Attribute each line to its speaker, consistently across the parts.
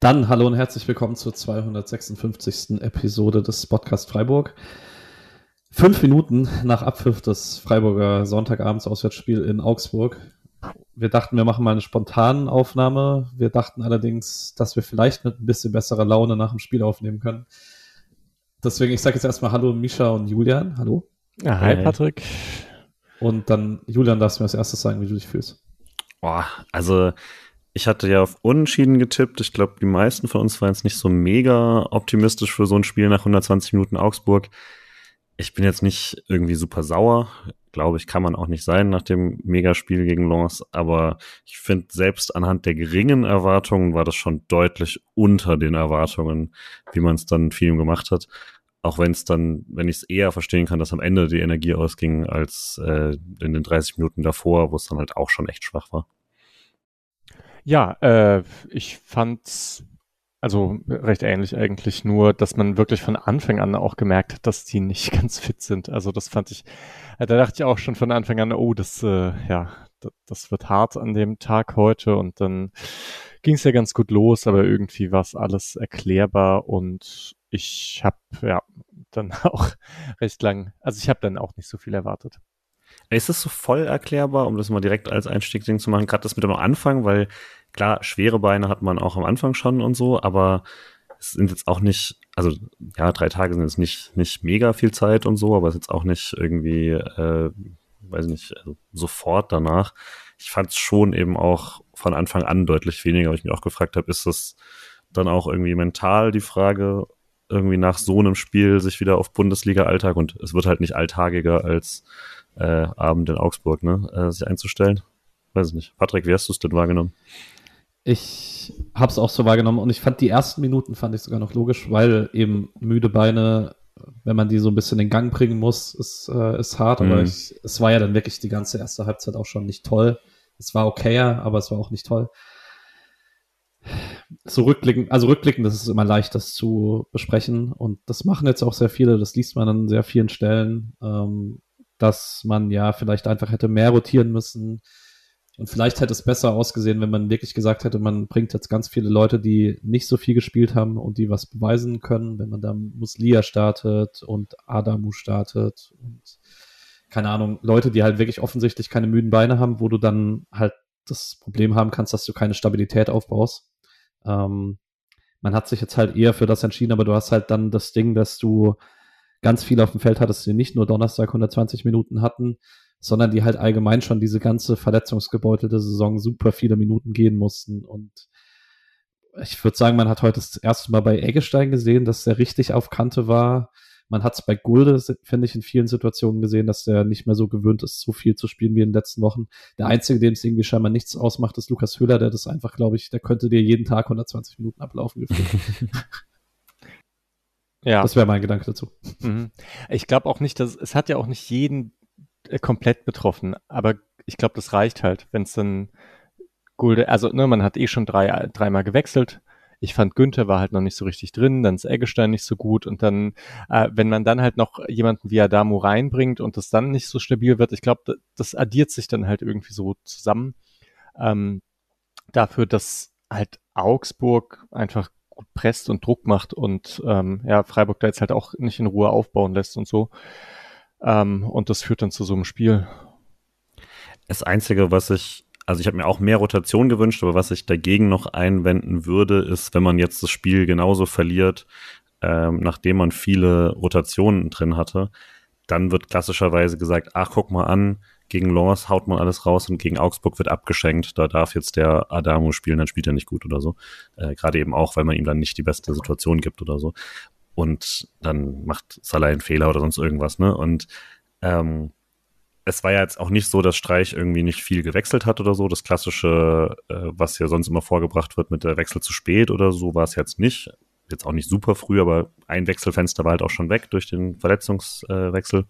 Speaker 1: Dann hallo und herzlich willkommen zur 256. Episode des Podcast Freiburg. Fünf Minuten nach Abpfiff des Freiburger Sonntagabends Auswärtsspiel in Augsburg. Wir dachten, wir machen mal eine spontane Aufnahme. Wir dachten allerdings, dass wir vielleicht mit ein bisschen besserer Laune nach dem Spiel aufnehmen können. Deswegen, ich sage jetzt erstmal Hallo Misha und Julian. Hallo.
Speaker 2: Ja, hi, Patrick.
Speaker 1: Und dann, Julian, darfst du mir als erstes sagen, wie du dich fühlst.
Speaker 3: Boah, also ich hatte ja auf Unentschieden getippt. Ich glaube, die meisten von uns waren jetzt nicht so mega optimistisch für so ein Spiel nach 120 Minuten Augsburg. Ich bin jetzt nicht irgendwie super sauer. Glaube ich, kann man auch nicht sein nach dem Megaspiel gegen Lens. Aber ich finde, selbst anhand der geringen Erwartungen war das schon deutlich unter den Erwartungen, wie man es dann vielen gemacht hat. Auch wenn es dann, wenn ich es eher verstehen kann, dass am Ende die Energie ausging, als äh, in den 30 Minuten davor, wo es dann halt auch schon echt schwach war.
Speaker 2: Ja, äh, ich fand's also recht ähnlich eigentlich, nur dass man wirklich von Anfang an auch gemerkt hat, dass die nicht ganz fit sind. Also das fand ich, äh, da dachte ich auch schon von Anfang an, oh, das, äh, ja, das wird hart an dem Tag heute und dann ging es ja ganz gut los, aber irgendwie war es alles erklärbar und ich habe ja dann auch recht lang, also ich habe dann auch nicht so viel erwartet.
Speaker 3: Ist das so voll erklärbar, um das mal direkt als Einstiegsding zu machen, gerade das mit dem Anfang, weil klar, schwere Beine hat man auch am Anfang schon und so, aber es sind jetzt auch nicht, also ja, drei Tage sind jetzt nicht, nicht mega viel Zeit und so, aber es ist jetzt auch nicht irgendwie, äh, weiß nicht, also sofort danach. Ich fand es schon eben auch von Anfang an deutlich weniger, weil ich mich auch gefragt habe, ist das dann auch irgendwie mental die Frage, irgendwie nach so einem Spiel sich wieder auf Bundesliga-Alltag und es wird halt nicht alltagiger als äh, Abend in Augsburg, ne, äh, sich einzustellen. Weiß ich nicht. Patrick, wie hast du es denn wahrgenommen?
Speaker 1: Ich habe es auch so wahrgenommen und ich fand die ersten Minuten fand ich sogar noch logisch, weil eben müde Beine, wenn man die so ein bisschen in Gang bringen muss, ist, äh, ist hart. Mhm. Aber ich, es war ja dann wirklich die ganze erste Halbzeit auch schon nicht toll. Es war okayer, aber es war auch nicht toll. So rückblickend, also das ist immer leicht, das zu besprechen und das machen jetzt auch sehr viele. Das liest man an sehr vielen Stellen, ähm, dass man ja vielleicht einfach hätte mehr rotieren müssen und vielleicht hätte es besser ausgesehen, wenn man wirklich gesagt hätte, man bringt jetzt ganz viele Leute, die nicht so viel gespielt haben und die was beweisen können, wenn man da Muslia startet und Adamu startet und keine Ahnung, Leute, die halt wirklich offensichtlich keine müden Beine haben, wo du dann halt das Problem haben kannst, dass du keine Stabilität aufbaust. Ähm, man hat sich jetzt halt eher für das entschieden, aber du hast halt dann das Ding, dass du ganz viel auf dem Feld hattest, die nicht nur Donnerstag 120 Minuten hatten, sondern die halt allgemein schon diese ganze verletzungsgebeutelte Saison super viele Minuten gehen mussten. Und ich würde sagen, man hat heute das erste Mal bei Eggestein gesehen, dass er richtig auf Kante war. Man hat es bei Gulde, finde ich, in vielen Situationen gesehen, dass der nicht mehr so gewöhnt ist, so viel zu spielen wie in den letzten Wochen. Der Einzige, dem es irgendwie scheinbar nichts ausmacht, ist Lukas Höhler, der das einfach, glaube ich, der könnte dir jeden Tag 120 Minuten ablaufen. ja. Das wäre mein Gedanke dazu.
Speaker 2: Mhm. Ich glaube auch nicht, dass es hat ja auch nicht jeden äh, komplett betroffen. Aber ich glaube, das reicht halt, wenn es dann Gulde, also ne, man hat eh schon drei, dreimal gewechselt. Ich fand Günther war halt noch nicht so richtig drin, dann ist Eggestein nicht so gut und dann, äh, wenn man dann halt noch jemanden wie Adamo reinbringt und das dann nicht so stabil wird, ich glaube, das addiert sich dann halt irgendwie so zusammen. Ähm, dafür, dass halt Augsburg einfach gut presst und Druck macht und ähm, ja, Freiburg da jetzt halt auch nicht in Ruhe aufbauen lässt und so. Ähm, und das führt dann zu so einem Spiel.
Speaker 3: Das Einzige, was ich, also ich habe mir auch mehr Rotation gewünscht, aber was ich dagegen noch einwenden würde, ist, wenn man jetzt das Spiel genauso verliert, ähm, nachdem man viele Rotationen drin hatte, dann wird klassischerweise gesagt, ach, guck mal an, gegen Lens haut man alles raus und gegen Augsburg wird abgeschenkt. Da darf jetzt der Adamo spielen, dann spielt er nicht gut oder so. Äh, Gerade eben auch, weil man ihm dann nicht die beste Situation gibt oder so und dann macht Salah einen Fehler oder sonst irgendwas, ne? Und ähm, es war ja jetzt auch nicht so, dass Streich irgendwie nicht viel gewechselt hat oder so. Das klassische, äh, was ja sonst immer vorgebracht wird mit der Wechsel zu spät oder so, war es jetzt nicht. Jetzt auch nicht super früh, aber ein Wechselfenster war halt auch schon weg durch den Verletzungswechsel. Äh,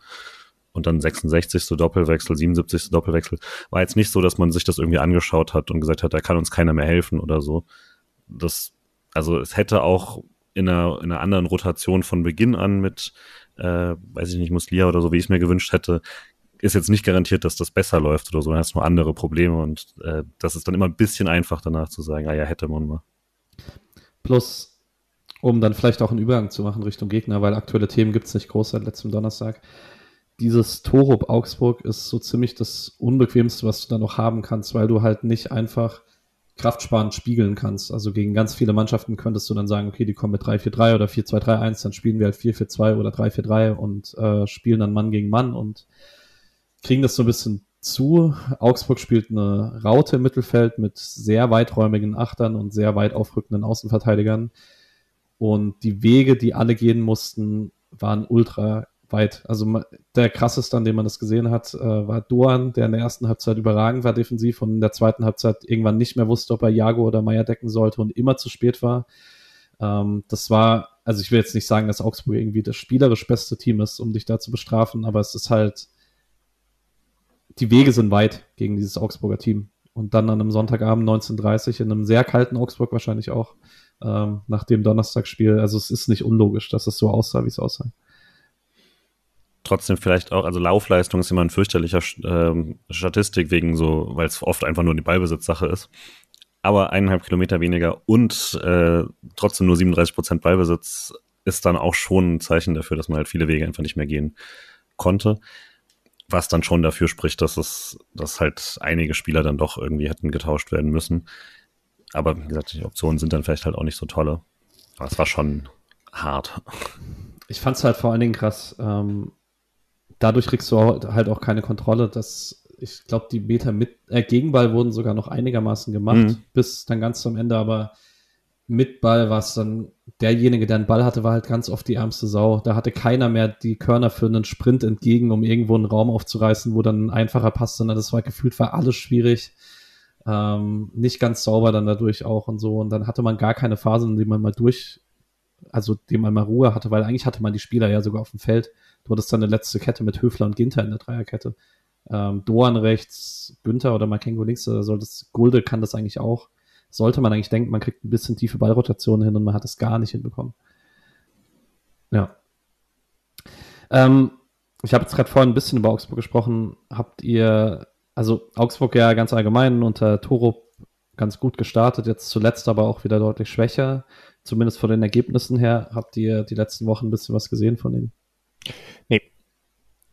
Speaker 3: und dann 66. Doppelwechsel, 77. Doppelwechsel. War jetzt nicht so, dass man sich das irgendwie angeschaut hat und gesagt hat, da kann uns keiner mehr helfen oder so. Das, also es hätte auch in einer, in einer anderen Rotation von Beginn an mit, äh, weiß ich nicht, Muslia oder so, wie ich es mir gewünscht hätte, ist jetzt nicht garantiert, dass das besser läuft oder so, dann hast du nur andere Probleme und äh, das ist dann immer ein bisschen einfach danach zu sagen, ah ja, hätte man mal.
Speaker 1: Plus, um dann vielleicht auch einen Übergang zu machen Richtung Gegner, weil aktuelle Themen gibt es nicht groß seit letztem Donnerstag. Dieses Torup Augsburg ist so ziemlich das Unbequemste, was du da noch haben kannst, weil du halt nicht einfach kraftsparend spiegeln kannst. Also gegen ganz viele Mannschaften könntest du dann sagen, okay, die kommen mit 3-4-3 oder 4-2-3-1, dann spielen wir halt 4-4-2 oder 3-4-3 und äh, spielen dann Mann gegen Mann und kriegen das so ein bisschen zu. Augsburg spielt eine Raute im Mittelfeld mit sehr weiträumigen Achtern und sehr weit aufrückenden Außenverteidigern. Und die Wege, die alle gehen mussten, waren ultra weit. Also der krasseste, an dem man das gesehen hat, äh, war Doan, der in der ersten Halbzeit überragend war defensiv und in der zweiten Halbzeit irgendwann nicht mehr wusste, ob er Jago oder Meier decken sollte und immer zu spät war. Ähm, das war, also ich will jetzt nicht sagen, dass Augsburg irgendwie das spielerisch beste Team ist, um dich da zu bestrafen, aber es ist halt, die Wege sind weit gegen dieses Augsburger Team. Und dann an einem Sonntagabend 19.30 in einem sehr kalten Augsburg wahrscheinlich auch, ähm, nach dem Donnerstagsspiel. Also es ist nicht unlogisch, dass es so aussah, wie es aussah
Speaker 3: trotzdem vielleicht auch, also Laufleistung ist immer ein fürchterlicher ähm, Statistik wegen so, weil es oft einfach nur die Ballbesitzsache ist. Aber eineinhalb Kilometer weniger und äh, trotzdem nur 37 Prozent Ballbesitz ist dann auch schon ein Zeichen dafür, dass man halt viele Wege einfach nicht mehr gehen konnte. Was dann schon dafür spricht, dass es, dass halt einige Spieler dann doch irgendwie hätten getauscht werden müssen. Aber wie gesagt, die Optionen sind dann vielleicht halt auch nicht so tolle. Aber es war schon hart.
Speaker 1: Ich fand es halt vor allen Dingen krass. Ähm, dadurch kriegst du halt auch keine Kontrolle. dass ich glaube, die Meter mit äh, Gegenball wurden sogar noch einigermaßen gemacht, mhm. bis dann ganz zum Ende, aber mit Ball war es dann derjenige, der einen Ball hatte, war halt ganz oft die ärmste Sau. Da hatte keiner mehr die Körner für einen Sprint entgegen, um irgendwo einen Raum aufzureißen, wo dann ein einfacher passt, sondern das war gefühlt war alles schwierig. Ähm, nicht ganz sauber dann dadurch auch und so. Und dann hatte man gar keine Phasen, in denen man mal durch, also dem man mal Ruhe hatte, weil eigentlich hatte man die Spieler ja sogar auf dem Feld. Du hattest dann eine letzte Kette mit Höfler und Ginter in der Dreierkette. Ähm, Doan rechts, Günther oder Makengo links, da soll das, Gulde kann das eigentlich auch. Sollte man eigentlich denken, man kriegt ein bisschen tiefe Ballrotation hin und man hat es gar nicht hinbekommen. Ja. Ähm, ich habe jetzt gerade vorhin ein bisschen über Augsburg gesprochen. Habt ihr, also Augsburg ja ganz allgemein unter Torup ganz gut gestartet, jetzt zuletzt aber auch wieder deutlich schwächer. Zumindest von den Ergebnissen her. Habt ihr die letzten Wochen ein bisschen was gesehen von ihnen?
Speaker 3: Nee.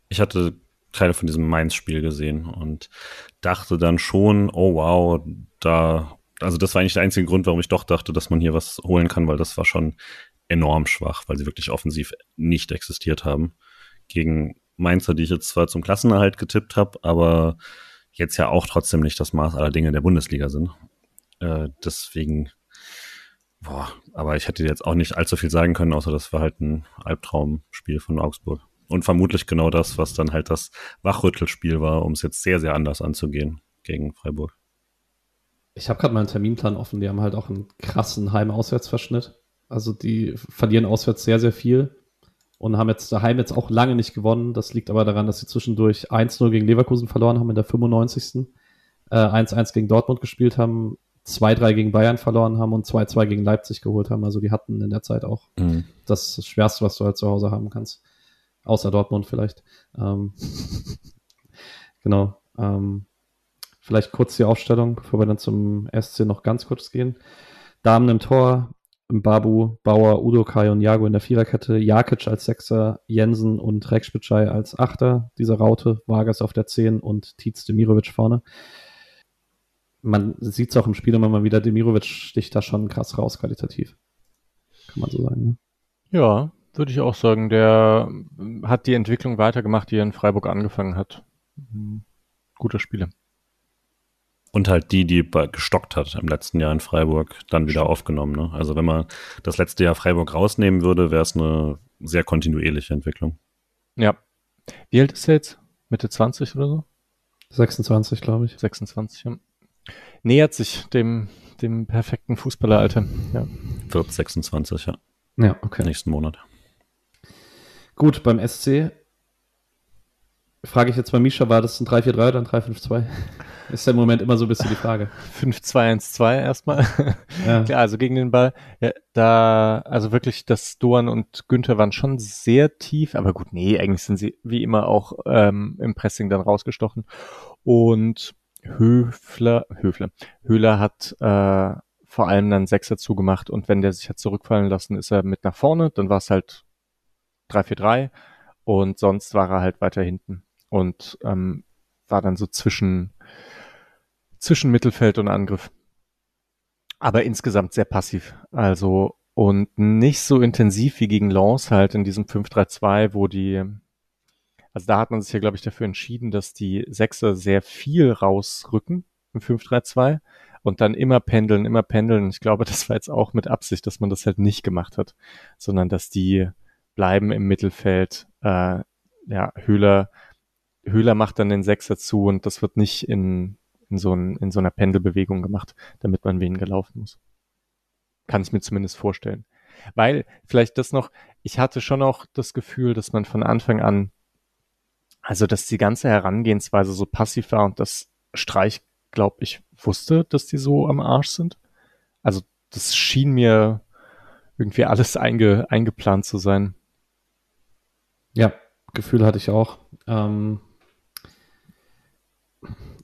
Speaker 3: Ich hatte Teile von diesem Mainz-Spiel gesehen und dachte dann schon, oh wow, da, also das war eigentlich der einzige Grund, warum ich doch dachte, dass man hier was holen kann, weil das war schon enorm schwach, weil sie wirklich offensiv nicht existiert haben. Gegen Mainzer, die ich jetzt zwar zum Klassenerhalt getippt habe, aber jetzt ja auch trotzdem nicht das Maß aller Dinge der Bundesliga sind. Äh, deswegen Boah, aber ich hätte jetzt auch nicht allzu viel sagen können, außer das war halt ein Albtraumspiel von Augsburg. Und vermutlich genau das, was dann halt das Wachrüttelspiel war, um es jetzt sehr, sehr anders anzugehen gegen Freiburg.
Speaker 1: Ich habe gerade meinen Terminplan offen. Die haben halt auch einen krassen Heim-Auswärtsverschnitt. Also die verlieren auswärts sehr, sehr viel und haben jetzt daheim jetzt auch lange nicht gewonnen. Das liegt aber daran, dass sie zwischendurch 1-0 gegen Leverkusen verloren haben in der 95. 1-1 äh, gegen Dortmund gespielt haben, 2-3 gegen Bayern verloren haben und 2-2 gegen Leipzig geholt haben. Also die hatten in der Zeit auch mhm. das Schwerste, was du halt zu Hause haben kannst. Außer Dortmund vielleicht. Ähm, genau. Ähm, vielleicht kurz die Aufstellung, bevor wir dann zum SC noch ganz kurz gehen. Damen im Tor, Babu, Bauer, Udo Kai und Jago in der Viererkette, Jakic als Sechser, Jensen und Rekspitschei als Achter dieser Raute, Vargas auf der Zehn und Tietz Demirovic vorne man sieht es auch im Spiel immer mal wieder, Demirovic sticht da schon krass raus, qualitativ. Kann man so sagen, ne?
Speaker 2: Ja, würde ich auch sagen. Der hat die Entwicklung weitergemacht, die er in Freiburg angefangen hat. Mhm. Guter Spieler.
Speaker 3: Und halt die, die gestockt hat im letzten Jahr in Freiburg, dann wieder aufgenommen. Ne? Also wenn man das letzte Jahr Freiburg rausnehmen würde, wäre es eine sehr kontinuierliche Entwicklung.
Speaker 2: Ja. Wie alt ist er jetzt? Mitte 20 oder so?
Speaker 1: 26, glaube ich.
Speaker 2: 26, ja nähert sich dem, dem perfekten Fußballeralter. Ja.
Speaker 3: Wird 26, ja.
Speaker 1: Ja, okay.
Speaker 3: Nächsten Monat.
Speaker 1: Gut, beim SC frage ich jetzt bei Misha, war das ein 3-4-3 oder ein 3-5-2? Ist ja im Moment immer so ein bisschen die Frage.
Speaker 2: 5-2-1-2 erstmal. Ja. Klar, also gegen den Ball. Ja, da, also wirklich, das Doan und Günther waren schon sehr tief, aber gut, nee, eigentlich sind sie wie immer auch ähm, im Pressing dann rausgestochen. Und Höfler, Höfler, Höhler hat äh, vor allem dann Sechser zugemacht und wenn der sich hat zurückfallen lassen, ist er mit nach vorne, dann war es halt 3-4-3 und sonst war er halt weiter hinten und ähm, war dann so zwischen, zwischen Mittelfeld und Angriff. Aber insgesamt sehr passiv. Also, und nicht so intensiv wie gegen Lens halt in diesem 5-3-2, wo die, also da hat man sich ja, glaube ich, dafür entschieden, dass die Sechser sehr viel rausrücken im 5-3-2 und dann immer pendeln, immer pendeln. Ich glaube, das war jetzt auch mit Absicht, dass man das halt nicht gemacht hat, sondern dass die bleiben im Mittelfeld. Äh, ja, Höhler Höhler macht dann den Sechser zu und das wird nicht in, in, so, ein, in so einer Pendelbewegung gemacht, damit man wen gelaufen muss. Kann ich mir zumindest vorstellen. Weil, vielleicht das noch, ich hatte schon auch das Gefühl, dass man von Anfang an, also dass die ganze Herangehensweise so passiv war und das Streich, glaube ich, wusste, dass die so am Arsch sind. Also das schien mir irgendwie alles einge, eingeplant zu sein.
Speaker 1: Ja, Gefühl hatte ich auch. Ähm,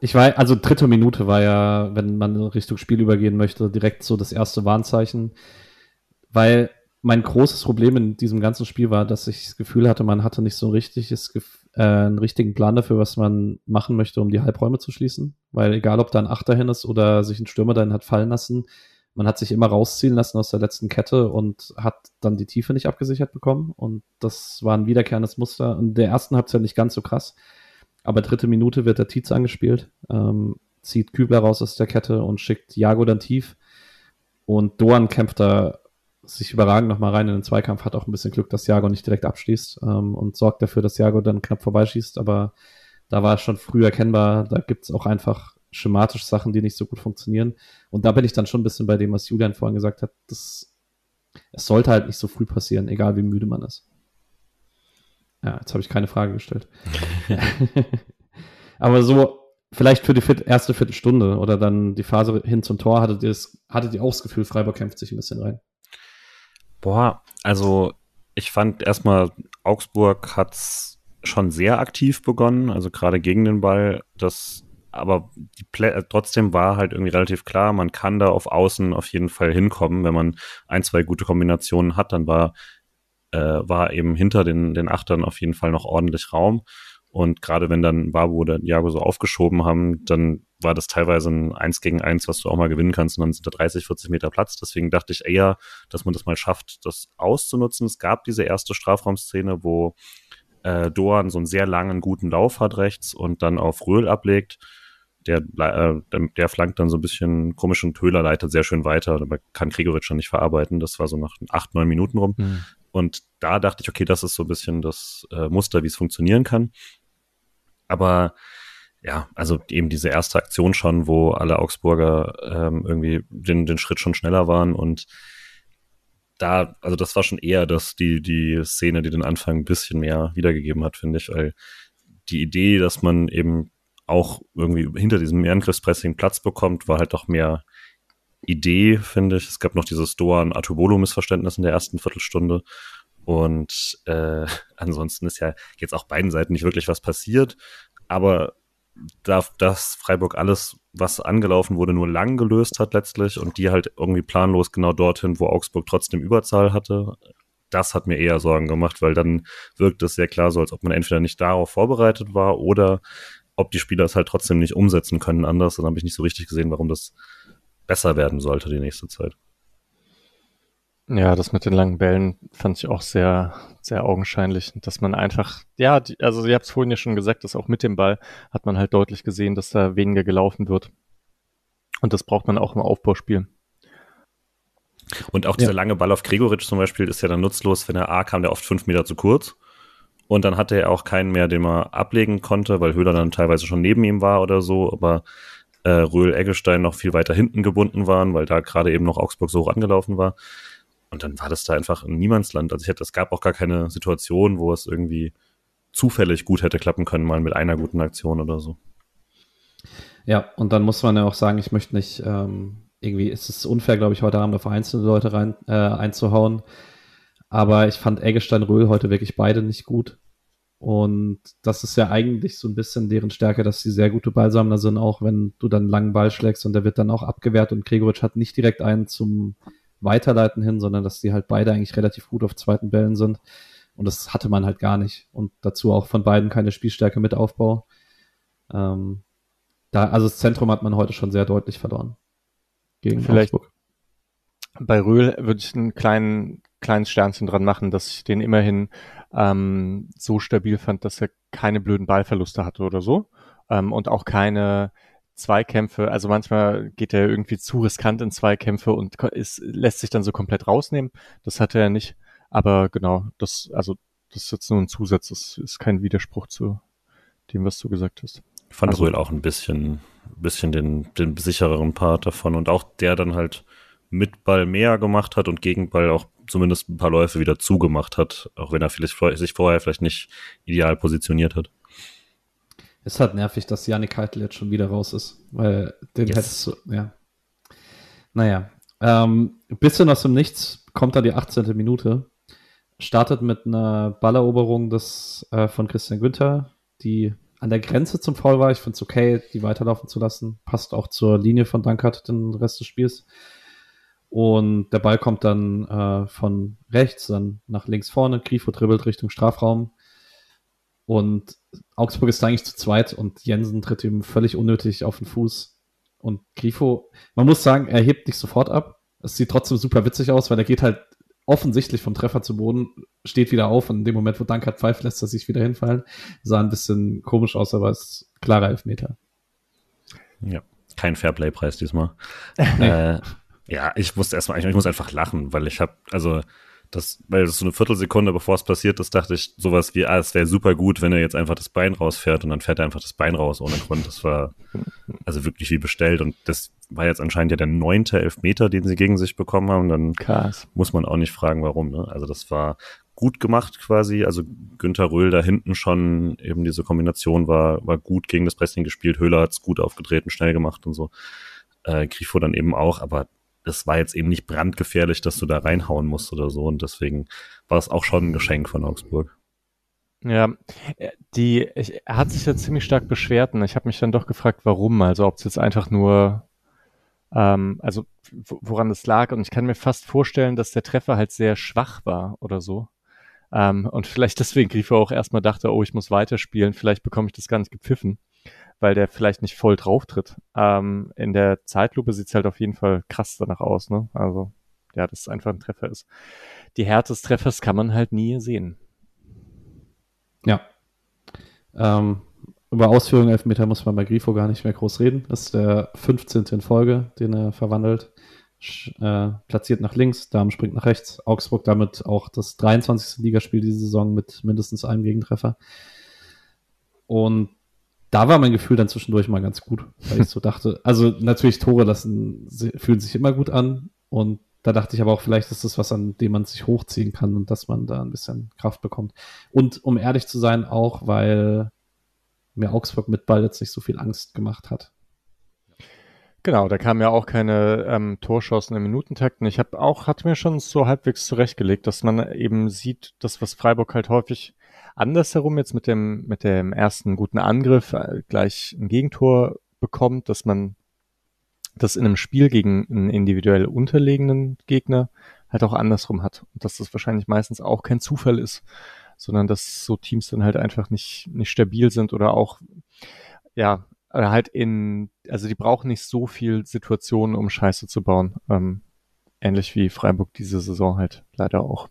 Speaker 1: ich war, also dritte Minute war ja, wenn man Richtung Spiel übergehen möchte, direkt so das erste Warnzeichen. Weil mein großes Problem in diesem ganzen Spiel war, dass ich das Gefühl hatte, man hatte nicht so ein richtiges, äh, einen richtigen Plan dafür, was man machen möchte, um die Halbräume zu schließen. Weil egal, ob da ein Achter hin ist oder sich ein Stürmer dahin hat fallen lassen, man hat sich immer rausziehen lassen aus der letzten Kette und hat dann die Tiefe nicht abgesichert bekommen. Und das war ein wiederkehrendes Muster. Und der ersten Halbzeit nicht ganz so krass. Aber dritte Minute wird der Tietz angespielt, ähm, zieht Kübler raus aus der Kette und schickt Jago dann tief. Und Doan kämpft da sich überragend nochmal rein in den Zweikampf, hat auch ein bisschen Glück, dass Jago nicht direkt abschließt ähm, und sorgt dafür, dass Jago dann knapp vorbeischießt. Aber da war schon früh erkennbar, da gibt es auch einfach schematisch Sachen, die nicht so gut funktionieren. Und da bin ich dann schon ein bisschen bei dem, was Julian vorhin gesagt hat. Das, es sollte halt nicht so früh passieren, egal wie müde man ist. Ja, jetzt habe ich keine Frage gestellt. Aber so, vielleicht für die erste Viertelstunde oder dann die Phase hin zum Tor, hattet ihr, das, hattet ihr auch das Gefühl, Freiburg kämpft sich ein bisschen rein?
Speaker 3: Boah, also ich fand erstmal, Augsburg hat's schon sehr aktiv begonnen, also gerade gegen den Ball. Das, aber trotzdem war halt irgendwie relativ klar, man kann da auf Außen auf jeden Fall hinkommen. Wenn man ein, zwei gute Kombinationen hat, dann war äh, war eben hinter den, den Achtern auf jeden Fall noch ordentlich Raum. Und gerade wenn dann Babu oder Jago so aufgeschoben haben, dann war das teilweise ein Eins gegen Eins, was du auch mal gewinnen kannst. Und dann sind da 30, 40 Meter Platz. Deswegen dachte ich eher, dass man das mal schafft, das auszunutzen. Es gab diese erste Strafraumszene, wo äh, Doan so einen sehr langen, guten Lauf hat rechts und dann auf Röhl ablegt. Der, äh, der, flankt dann so ein bisschen komisch und Höhler leitet sehr schön weiter. Aber kann Gregoritsch schon nicht verarbeiten. Das war so nach acht, neun Minuten rum. Mhm. Und da dachte ich, okay, das ist so ein bisschen das äh, Muster, wie es funktionieren kann. Aber ja, also eben diese erste Aktion schon, wo alle Augsburger ähm, irgendwie den, den Schritt schon schneller waren und da, also das war schon eher das, die, die Szene, die den Anfang ein bisschen mehr wiedergegeben hat, finde ich, weil die Idee, dass man eben auch irgendwie hinter diesem Angriffspressing Platz bekommt, war halt doch mehr Idee, finde ich. Es gab noch dieses Doan-Atubolo-Missverständnis in der ersten Viertelstunde. Und äh, ansonsten ist ja jetzt auch beiden Seiten nicht wirklich was passiert. Aber da das Freiburg alles, was angelaufen wurde, nur lang gelöst hat letztlich und die halt irgendwie planlos genau dorthin, wo Augsburg trotzdem Überzahl hatte, das hat mir eher Sorgen gemacht, weil dann wirkt es sehr klar so, als ob man entweder nicht darauf vorbereitet war oder ob die Spieler es halt trotzdem nicht umsetzen können anders. Dann habe ich nicht so richtig gesehen, warum das besser werden sollte die nächste Zeit.
Speaker 2: Ja, das mit den langen Bällen fand ich auch sehr, sehr augenscheinlich, dass man einfach, ja, die, also ihr habt es vorhin ja schon gesagt, dass auch mit dem Ball hat man halt deutlich gesehen, dass da weniger gelaufen wird. Und das braucht man auch im Aufbauspiel.
Speaker 3: Und auch dieser ja. lange Ball auf Gregoritsch zum Beispiel ist ja dann nutzlos, wenn er A kam, der oft fünf Meter zu kurz. Und dann hatte er auch keinen mehr, den man ablegen konnte, weil Höhler dann teilweise schon neben ihm war oder so. Aber äh, Röhl Eggestein noch viel weiter hinten gebunden waren, weil da gerade eben noch Augsburg so rangelaufen war. Und dann war das da einfach ein Niemandsland. Also ich hätte, es gab auch gar keine Situation, wo es irgendwie zufällig gut hätte klappen können, mal mit einer guten Aktion oder so.
Speaker 1: Ja, und dann muss man ja auch sagen, ich möchte nicht, ähm, irgendwie ist es unfair, glaube ich, heute Abend auf einzelne Leute rein äh, einzuhauen. Aber ich fand Eggestein-Röhl heute wirklich beide nicht gut. Und das ist ja eigentlich so ein bisschen deren Stärke, dass sie sehr gute Ballsammler sind, auch wenn du dann einen langen Ball schlägst und der wird dann auch abgewehrt und Gregoritsch hat nicht direkt einen zum Weiterleiten hin, sondern dass die halt beide eigentlich relativ gut auf zweiten Bällen sind. Und das hatte man halt gar nicht. Und dazu auch von beiden keine Spielstärke mit Aufbau. Ähm, da, also das Zentrum hat man heute schon sehr deutlich verloren.
Speaker 2: Gegen Vielleicht Augsburg. Bei Röhl würde ich einen kleinen, kleines Sternchen dran machen, dass ich den immerhin ähm, so stabil fand, dass er keine blöden Ballverluste hatte oder so. Ähm, und auch keine Zweikämpfe, also manchmal geht er irgendwie zu riskant in Zweikämpfe und ist, lässt sich dann so komplett rausnehmen. Das hatte er nicht. Aber genau, das, also, das ist jetzt nur ein Zusatz, das ist kein Widerspruch zu dem, was du gesagt hast.
Speaker 3: Ich fand also, Röhl auch ein bisschen, bisschen den, den sichereren Part davon und auch der dann halt mit Ball mehr gemacht hat und gegen Ball auch zumindest ein paar Läufe wieder zugemacht hat, auch wenn er vielleicht sich vorher vielleicht nicht ideal positioniert hat.
Speaker 1: Es ist halt nervig, dass Janik Heitel jetzt schon wieder raus ist, weil den yes. hättest du, ja. Naja, ähm, bisschen aus dem Nichts kommt dann die 18. Minute startet mit einer Balleroberung des, äh, von Christian Günther, die an der Grenze zum Foul war. Ich finde es okay, die weiterlaufen zu lassen. Passt auch zur Linie von Dankert den Rest des Spiels. Und der Ball kommt dann äh, von rechts, dann nach links vorne. Grifo dribbelt Richtung Strafraum. Und Augsburg ist eigentlich zu zweit und Jensen tritt ihm völlig unnötig auf den Fuß. Und Grifo, man muss sagen, er hebt nicht sofort ab. Es sieht trotzdem super witzig aus, weil er geht halt offensichtlich vom Treffer zu Boden, steht wieder auf und in dem Moment, wo Dankert pfeift, lässt er sich wieder hinfallen. Sah ein bisschen komisch aus, aber es ist klarer Elfmeter.
Speaker 3: Ja, kein Fairplay-Preis diesmal. nee. äh, ja, ich musste erstmal, ich muss einfach lachen, weil ich habe, also das, weil das so eine Viertelsekunde bevor es passiert ist, dachte ich sowas wie, ah, es wäre super gut, wenn er jetzt einfach das Bein rausfährt und dann fährt er einfach das Bein raus ohne Grund. Das war also wirklich wie bestellt und das war jetzt anscheinend ja der neunte Elfmeter, den sie gegen sich bekommen haben. Dann Krass. muss man auch nicht fragen, warum. Ne? Also das war gut gemacht quasi. Also Günther Röhl da hinten schon eben diese Kombination war, war gut gegen das Pressing gespielt. Höhler hat's gut aufgetreten, schnell gemacht und so. Äh, Grifo dann eben auch, aber es war jetzt eben nicht brandgefährlich, dass du da reinhauen musst oder so. Und deswegen war es auch schon ein Geschenk von Augsburg.
Speaker 2: Ja, äh, die, ich, er hat sich ja ziemlich stark beschwert und ich habe mich dann doch gefragt, warum. Also ob es jetzt einfach nur, ähm, also woran es lag. Und ich kann mir fast vorstellen, dass der Treffer halt sehr schwach war oder so. Ähm, und vielleicht deswegen Grifo auch erstmal dachte, oh, ich muss weiterspielen, vielleicht bekomme ich das gar nicht gepfiffen weil der vielleicht nicht voll drauf tritt. Ähm, in der Zeitlupe sieht's halt auf jeden Fall krass danach aus, ne? Also, ja, dass es einfach ein Treffer ist. Die Härte des Treffers kann man halt nie sehen.
Speaker 1: Ja. Ähm, über Ausführungen Elfmeter muss man bei Grifo gar nicht mehr groß reden. Das ist der 15. in Folge, den er verwandelt. Äh, platziert nach links, Damen springt nach rechts. Augsburg damit auch das 23. Ligaspiel diese Saison mit mindestens einem Gegentreffer. Und da war mein Gefühl dann zwischendurch mal ganz gut, weil ich so dachte, also natürlich Tore lassen, fühlen sich immer gut an und da dachte ich aber auch, vielleicht ist das was, an dem man sich hochziehen kann und dass man da ein bisschen Kraft bekommt. Und um ehrlich zu sein, auch weil mir Augsburg mit Ball jetzt nicht so viel Angst gemacht hat.
Speaker 2: Genau, da kamen ja auch keine ähm, Torschancen im Minutentakt. Und ich habe auch, hatte mir schon so halbwegs zurechtgelegt, dass man eben sieht, dass was Freiburg halt häufig andersherum jetzt mit dem, mit dem ersten guten Angriff äh, gleich ein Gegentor bekommt, dass man das in einem Spiel gegen einen individuell unterlegenen Gegner halt auch andersrum hat. Und dass das wahrscheinlich meistens auch kein Zufall ist, sondern dass so Teams dann halt einfach nicht, nicht stabil sind oder auch, ja, halt in, also die brauchen nicht so viel Situationen, um Scheiße zu bauen. Ähm, ähnlich wie Freiburg diese Saison halt leider auch.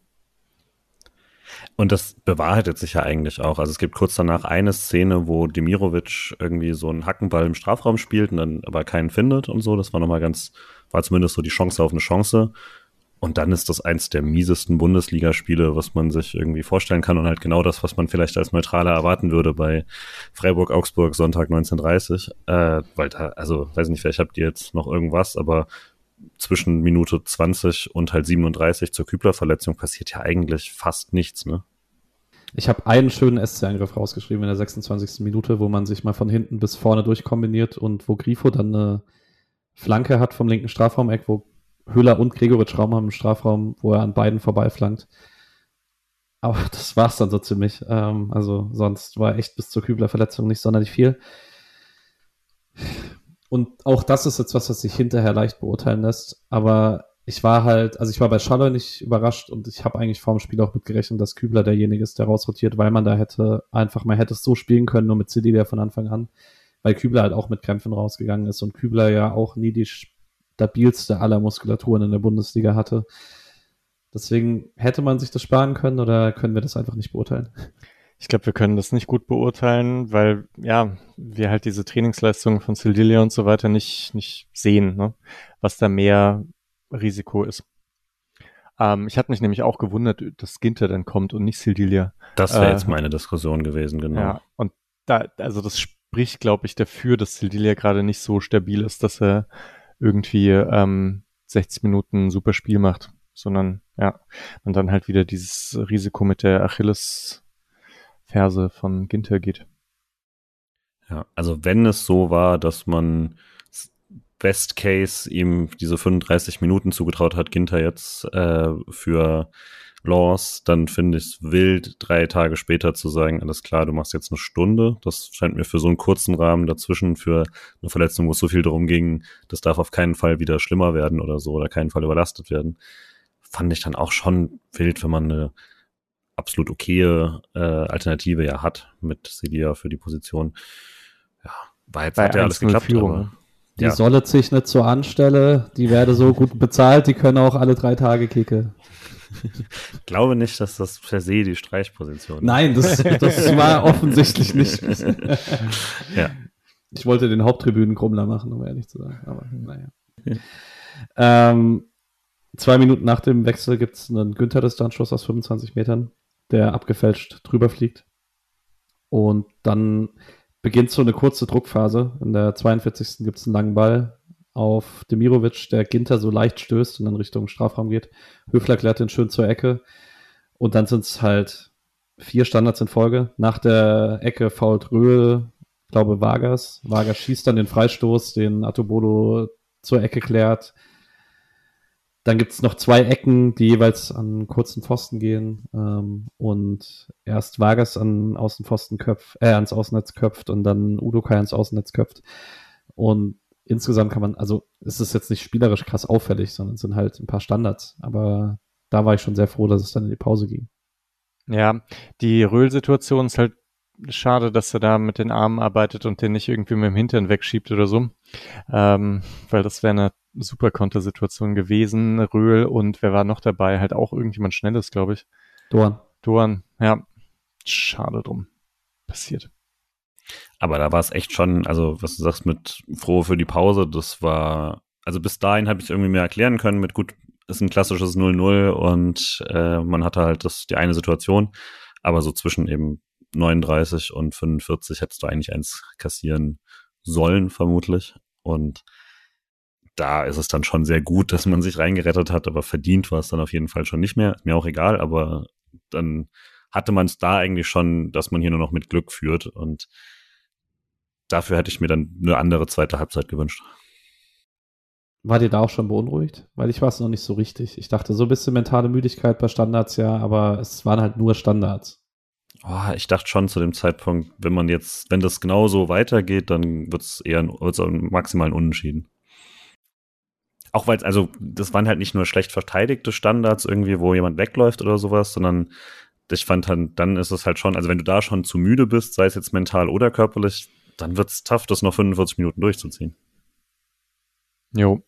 Speaker 3: Und das bewahrheitet sich ja eigentlich auch. Also es gibt kurz danach eine Szene, wo Demirovic irgendwie so einen Hackenball im Strafraum spielt und dann aber keinen findet und so. Das war nochmal ganz, war zumindest so die Chance auf eine Chance. Und dann ist das eins der miesesten Bundesligaspiele, was man sich irgendwie vorstellen kann und halt genau das, was man vielleicht als Neutraler erwarten würde bei Freiburg Augsburg Sonntag 1930. Äh, weil da, also weiß nicht, vielleicht habt ihr jetzt noch irgendwas, aber zwischen Minute 20 und halt 37 zur Kübler-Verletzung passiert ja eigentlich fast nichts, ne?
Speaker 1: Ich habe einen schönen SC-Angriff rausgeschrieben in der 26. Minute, wo man sich mal von hinten bis vorne durchkombiniert und wo Grifo dann eine Flanke hat vom linken Strafraumeck, wo Höhler und Gregoritsch Raum haben im Strafraum, wo er an beiden vorbeiflankt. Aber das war's dann so ziemlich. Ähm, also sonst war echt bis zur Kübler-Verletzung nicht sonderlich viel. Und auch das ist jetzt was, was sich hinterher leicht beurteilen lässt. Aber ich war halt, also ich war bei Schaller nicht überrascht und ich habe eigentlich vor dem Spiel auch mitgerechnet, dass Kübler derjenige ist, der rausrotiert, weil man da hätte einfach, man hätte es so spielen können, nur mit CD der von Anfang an, weil Kübler halt auch mit Krämpfen rausgegangen ist und Kübler ja auch nie die stabilste aller Muskulaturen in der Bundesliga hatte. Deswegen hätte man sich das sparen können oder können wir das einfach nicht beurteilen?
Speaker 2: Ich glaube, wir können das nicht gut beurteilen, weil ja, wir halt diese Trainingsleistungen von Sildilia und so weiter nicht, nicht sehen, ne? was da mehr Risiko ist. Ähm, ich hatte mich nämlich auch gewundert, dass Ginter dann kommt und nicht Sildilia.
Speaker 3: Das wäre äh, jetzt meine Diskussion gewesen, genau. Ja,
Speaker 2: und da, also das spricht, glaube ich, dafür, dass Sildilia gerade nicht so stabil ist, dass er irgendwie ähm, 60 Minuten ein super Spiel macht, sondern ja, und dann halt wieder dieses Risiko mit der Achilles-Ferse von Ginter geht.
Speaker 3: Ja, also wenn es so war, dass man Best Case ihm diese 35 Minuten zugetraut hat, Ginter jetzt äh, für Laws, dann finde ich es wild, drei Tage später zu sagen, alles klar, du machst jetzt eine Stunde. Das scheint mir für so einen kurzen Rahmen dazwischen, für eine Verletzung, wo es so viel darum ging, das darf auf keinen Fall wieder schlimmer werden oder so, oder keinen Fall überlastet werden. Fand ich dann auch schon wild, wenn man eine absolut okaye äh, Alternative ja hat mit Sedia für die Position. Ja, war jetzt hat ja alles geklappt, Führung. aber
Speaker 1: die ja. sollet sich nicht so anstelle, die werde so gut bezahlt, die können auch alle drei Tage kicken.
Speaker 3: Ich glaube nicht, dass das per se die Streichposition ist.
Speaker 1: Nein, das, das war offensichtlich nicht. ja. Ich wollte den Haupttribünen Krummler machen, um ehrlich zu sein. Aber naja. Ähm, zwei Minuten nach dem Wechsel gibt es einen Günther-Distanzschuss aus 25 Metern, der abgefälscht drüber fliegt. Und dann beginnt so eine kurze Druckphase. In der 42. gibt es einen langen Ball auf Demirovic, der Ginter so leicht stößt und dann Richtung Strafraum geht. Höfler klärt den schön zur Ecke. Und dann sind es halt vier Standards in Folge. Nach der Ecke fault Röhl, glaube Vargas. Vargas schießt dann den Freistoß, den Atobolo zur Ecke klärt. Dann gibt es noch zwei Ecken, die jeweils an kurzen Pfosten gehen. Ähm, und erst Vargas an Außenpfosten köpft, äh, ans Außennetz köpft und dann Udokai ans Außennetz köpft. Und insgesamt kann man, also es ist jetzt nicht spielerisch krass auffällig, sondern es sind halt ein paar Standards. Aber da war ich schon sehr froh, dass es dann in die Pause ging.
Speaker 2: Ja, die Röhl-Situation ist halt schade, dass er da mit den Armen arbeitet und den nicht irgendwie mit dem Hintern wegschiebt oder so. Ähm, weil das wäre eine super Kontersituation gewesen. Röhl und wer war noch dabei? Halt auch irgendjemand Schnelles, glaube ich.
Speaker 1: Dorn.
Speaker 2: Dorn, ja. Schade drum. Passiert.
Speaker 3: Aber da war es echt schon, also was du sagst mit froh für die Pause, das war, also bis dahin habe ich irgendwie mehr erklären können mit gut, ist ein klassisches 0-0 und äh, man hatte halt das die eine Situation, aber so zwischen eben 39 und 45 hättest du eigentlich eins kassieren sollen, vermutlich. Und da ist es dann schon sehr gut, dass man sich reingerettet hat, aber verdient war es dann auf jeden Fall schon nicht mehr. Mir auch egal, aber dann hatte man es da eigentlich schon, dass man hier nur noch mit Glück führt und dafür hätte ich mir dann eine andere zweite Halbzeit gewünscht.
Speaker 1: War dir da auch schon beunruhigt? Weil ich war es noch nicht so richtig. Ich dachte, so ein bisschen mentale Müdigkeit bei Standards, ja, aber es waren halt nur Standards.
Speaker 3: Oh, ich dachte schon zu dem Zeitpunkt, wenn man jetzt, wenn das genau so weitergeht, dann wird es eher wird's maximal ein Unentschieden. Auch weil es, also, das waren halt nicht nur schlecht verteidigte Standards irgendwie, wo jemand wegläuft oder sowas, sondern ich fand dann, dann ist es halt schon, also wenn du da schon zu müde bist, sei es jetzt mental oder körperlich, dann wird es tough, das noch 45 Minuten durchzuziehen.
Speaker 2: Jo.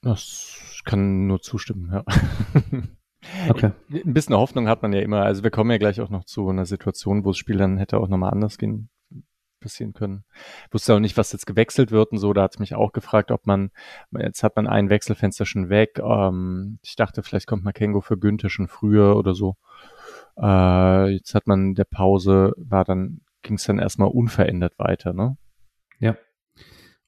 Speaker 2: Das kann nur zustimmen, ja. Okay. Ein bisschen Hoffnung hat man ja immer. Also wir kommen ja gleich auch noch zu einer Situation, wo das Spiel dann hätte auch nochmal anders gehen passieren können. Ich wusste auch nicht, was jetzt gewechselt wird und so. Da hat es mich auch gefragt, ob man, jetzt hat man ein Wechselfenster schon weg. Ähm, ich dachte, vielleicht kommt Makengo für Günther schon früher oder so. Äh, jetzt hat man der Pause, war dann, ging es dann erstmal unverändert weiter, ne?
Speaker 1: Ja.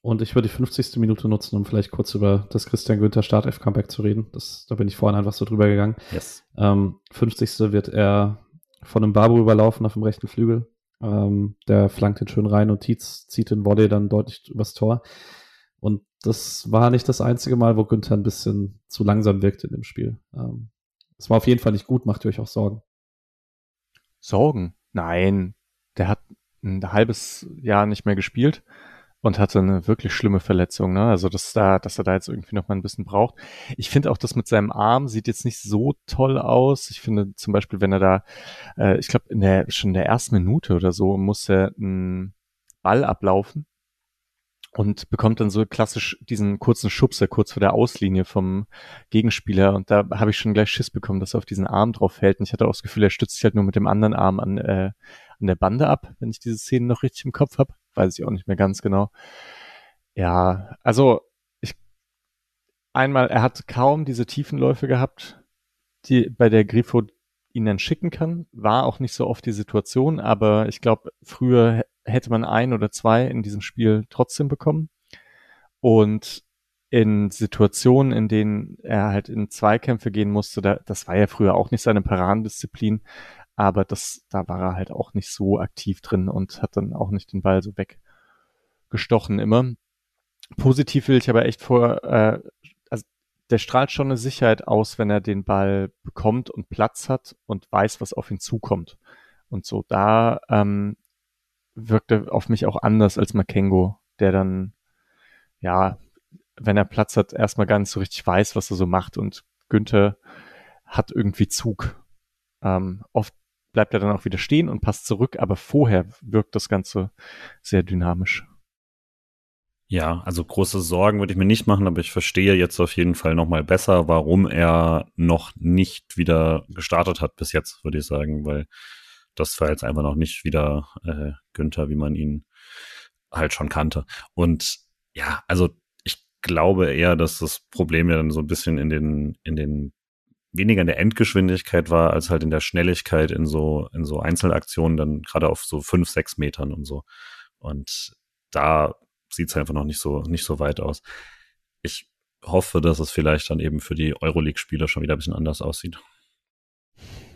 Speaker 1: Und ich würde die 50. Minute nutzen, um vielleicht kurz über das Christian Günther Startelf Comeback zu reden. Das, da bin ich vorhin einfach so drüber gegangen.
Speaker 3: Yes.
Speaker 1: Ähm, 50. wird er von einem Babu überlaufen auf dem rechten Flügel. Ähm, der flankt den schön rein und Tietz zieht den Volley dann deutlich übers Tor. Und das war nicht das einzige Mal, wo Günther ein bisschen zu langsam wirkt in dem Spiel. Ähm, es war auf jeden Fall nicht gut, macht ihr euch auch Sorgen.
Speaker 2: Sorgen? Nein. Der hat ein halbes Jahr nicht mehr gespielt und hatte eine wirklich schlimme Verletzung. Ne? Also dass da, dass er da jetzt irgendwie noch mal ein bisschen braucht. Ich finde auch, das mit seinem Arm sieht jetzt nicht so toll aus. Ich finde zum Beispiel, wenn er da, äh, ich glaube, in der schon in der ersten Minute oder so muss er einen Ball ablaufen und bekommt dann so klassisch diesen kurzen Schubser kurz vor der Auslinie vom Gegenspieler und da habe ich schon gleich Schiss bekommen, dass er auf diesen Arm drauf fällt und ich hatte auch das Gefühl, er stützt sich halt nur mit dem anderen Arm an, äh, an der Bande ab, wenn ich diese Szene noch richtig im Kopf habe, weiß ich auch nicht mehr ganz genau. Ja, also ich einmal, er hat kaum diese Tiefenläufe gehabt, die bei der Grifo ihn dann schicken kann, war auch nicht so oft die Situation, aber ich glaube, früher hätte man ein oder zwei in diesem Spiel trotzdem bekommen. Und in Situationen, in denen er halt in Zweikämpfe gehen musste, da, das war ja früher auch nicht seine Paradendisziplin, aber das, da war er halt auch nicht so aktiv drin und hat dann auch nicht den Ball so weggestochen immer. Positiv will ich aber echt vor, äh, also der strahlt schon eine Sicherheit aus, wenn er den Ball bekommt und Platz hat und weiß, was auf ihn zukommt. Und so da ähm, wirkte auf mich auch anders als Makengo, der dann, ja, wenn er Platz hat, erstmal gar nicht so richtig weiß, was er so macht. Und Günther hat irgendwie Zug. Ähm, oft bleibt er dann auch wieder stehen und passt zurück, aber vorher wirkt das Ganze sehr dynamisch.
Speaker 3: Ja, also große Sorgen würde ich mir nicht machen, aber ich verstehe jetzt auf jeden Fall nochmal besser, warum er noch nicht wieder gestartet hat bis jetzt, würde ich sagen, weil das war jetzt einfach noch nicht wieder äh, Günther, wie man ihn halt schon kannte. Und ja, also ich glaube eher, dass das Problem ja dann so ein bisschen in den, in den weniger in der Endgeschwindigkeit war, als halt in der Schnelligkeit in so, in so Einzelaktionen, dann gerade auf so fünf, sechs Metern und so. Und da sieht es einfach noch nicht so, nicht so weit aus. Ich hoffe, dass es vielleicht dann eben für die Euroleague-Spieler schon wieder ein bisschen anders aussieht.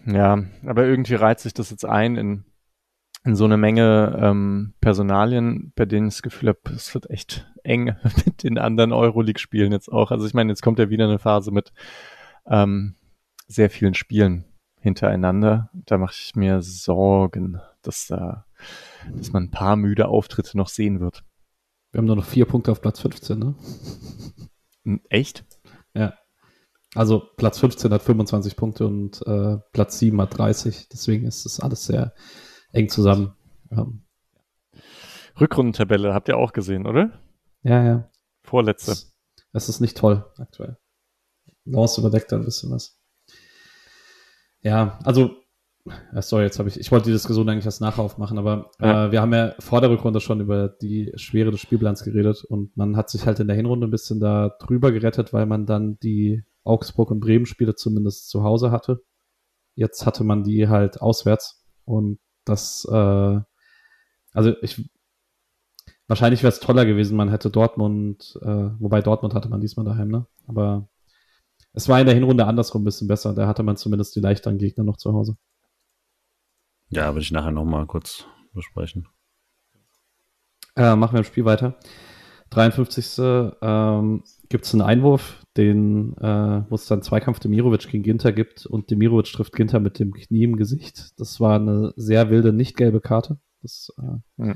Speaker 2: Ja, aber irgendwie reizt sich das jetzt ein in, in so eine Menge ähm, Personalien, bei denen ich das Gefühl habe, es wird echt eng mit den anderen Euroleague-Spielen jetzt auch. Also ich meine, jetzt kommt ja wieder eine Phase mit ähm, sehr vielen Spielen hintereinander. Da mache ich mir Sorgen, dass da, dass man ein paar müde Auftritte noch sehen wird.
Speaker 1: Wir haben nur noch vier Punkte auf Platz 15, ne?
Speaker 2: Echt?
Speaker 1: Ja. Also Platz 15 hat 25 Punkte und äh, Platz 7 hat 30. Deswegen ist das alles sehr eng zusammen. Ähm,
Speaker 2: Rückrundentabelle habt ihr auch gesehen, oder?
Speaker 1: Ja, ja.
Speaker 2: Vorletzte.
Speaker 1: Es, es ist nicht toll aktuell. Lance überdeckt da ein bisschen was. Ja, also, sorry, jetzt habe ich, ich wollte die Diskussion eigentlich erst nachher aufmachen, aber ja. äh, wir haben ja vor der Rückrunde schon über die Schwere des Spielplans geredet und man hat sich halt in der Hinrunde ein bisschen da drüber gerettet, weil man dann die Augsburg und Bremen Spiele zumindest zu Hause hatte. Jetzt hatte man die halt auswärts und das, äh, also ich, wahrscheinlich wäre es toller gewesen, man hätte Dortmund, äh, wobei Dortmund hatte man diesmal daheim, ne? Aber es war in der Hinrunde andersrum ein bisschen besser. Da hatte man zumindest die leichteren Gegner noch zu Hause.
Speaker 3: Ja, würde ich nachher nochmal kurz besprechen.
Speaker 1: Äh, machen wir im Spiel weiter. 53. Ähm, gibt es einen Einwurf, den, äh, wo es dann Zweikampf Demirovic gegen Ginter gibt und Demirovic trifft Ginter mit dem Knie im Gesicht. Das war eine sehr wilde, nicht gelbe Karte. Das, äh,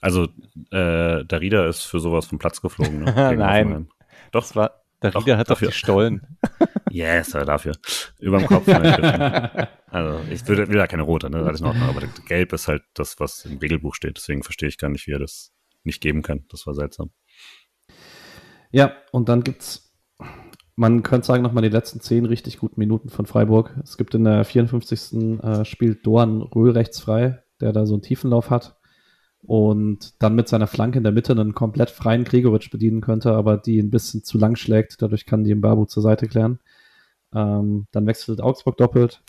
Speaker 3: also, äh, Darida ist für sowas vom Platz geflogen. Ne?
Speaker 2: Nein. Doch. Das war, Darida hat dafür. doch die Stollen.
Speaker 3: yes, aber dafür. Überm Kopf. also, ich will, will da keine rote, ne? Alles in Ordnung. Aber gelb ist halt das, was im Regelbuch steht. Deswegen verstehe ich gar nicht, wie er das nicht geben kann. Das war seltsam.
Speaker 1: Ja, und dann gibt's, man könnte sagen, nochmal die letzten zehn richtig guten Minuten von Freiburg. Es gibt in der 54. Äh, spielt Doan Röhl rechts frei, der da so einen Tiefenlauf hat und dann mit seiner Flanke in der Mitte einen komplett freien Gregoritsch bedienen könnte, aber die ein bisschen zu lang schlägt. Dadurch kann die Mbabu zur Seite klären. Ähm, dann wechselt Augsburg doppelt.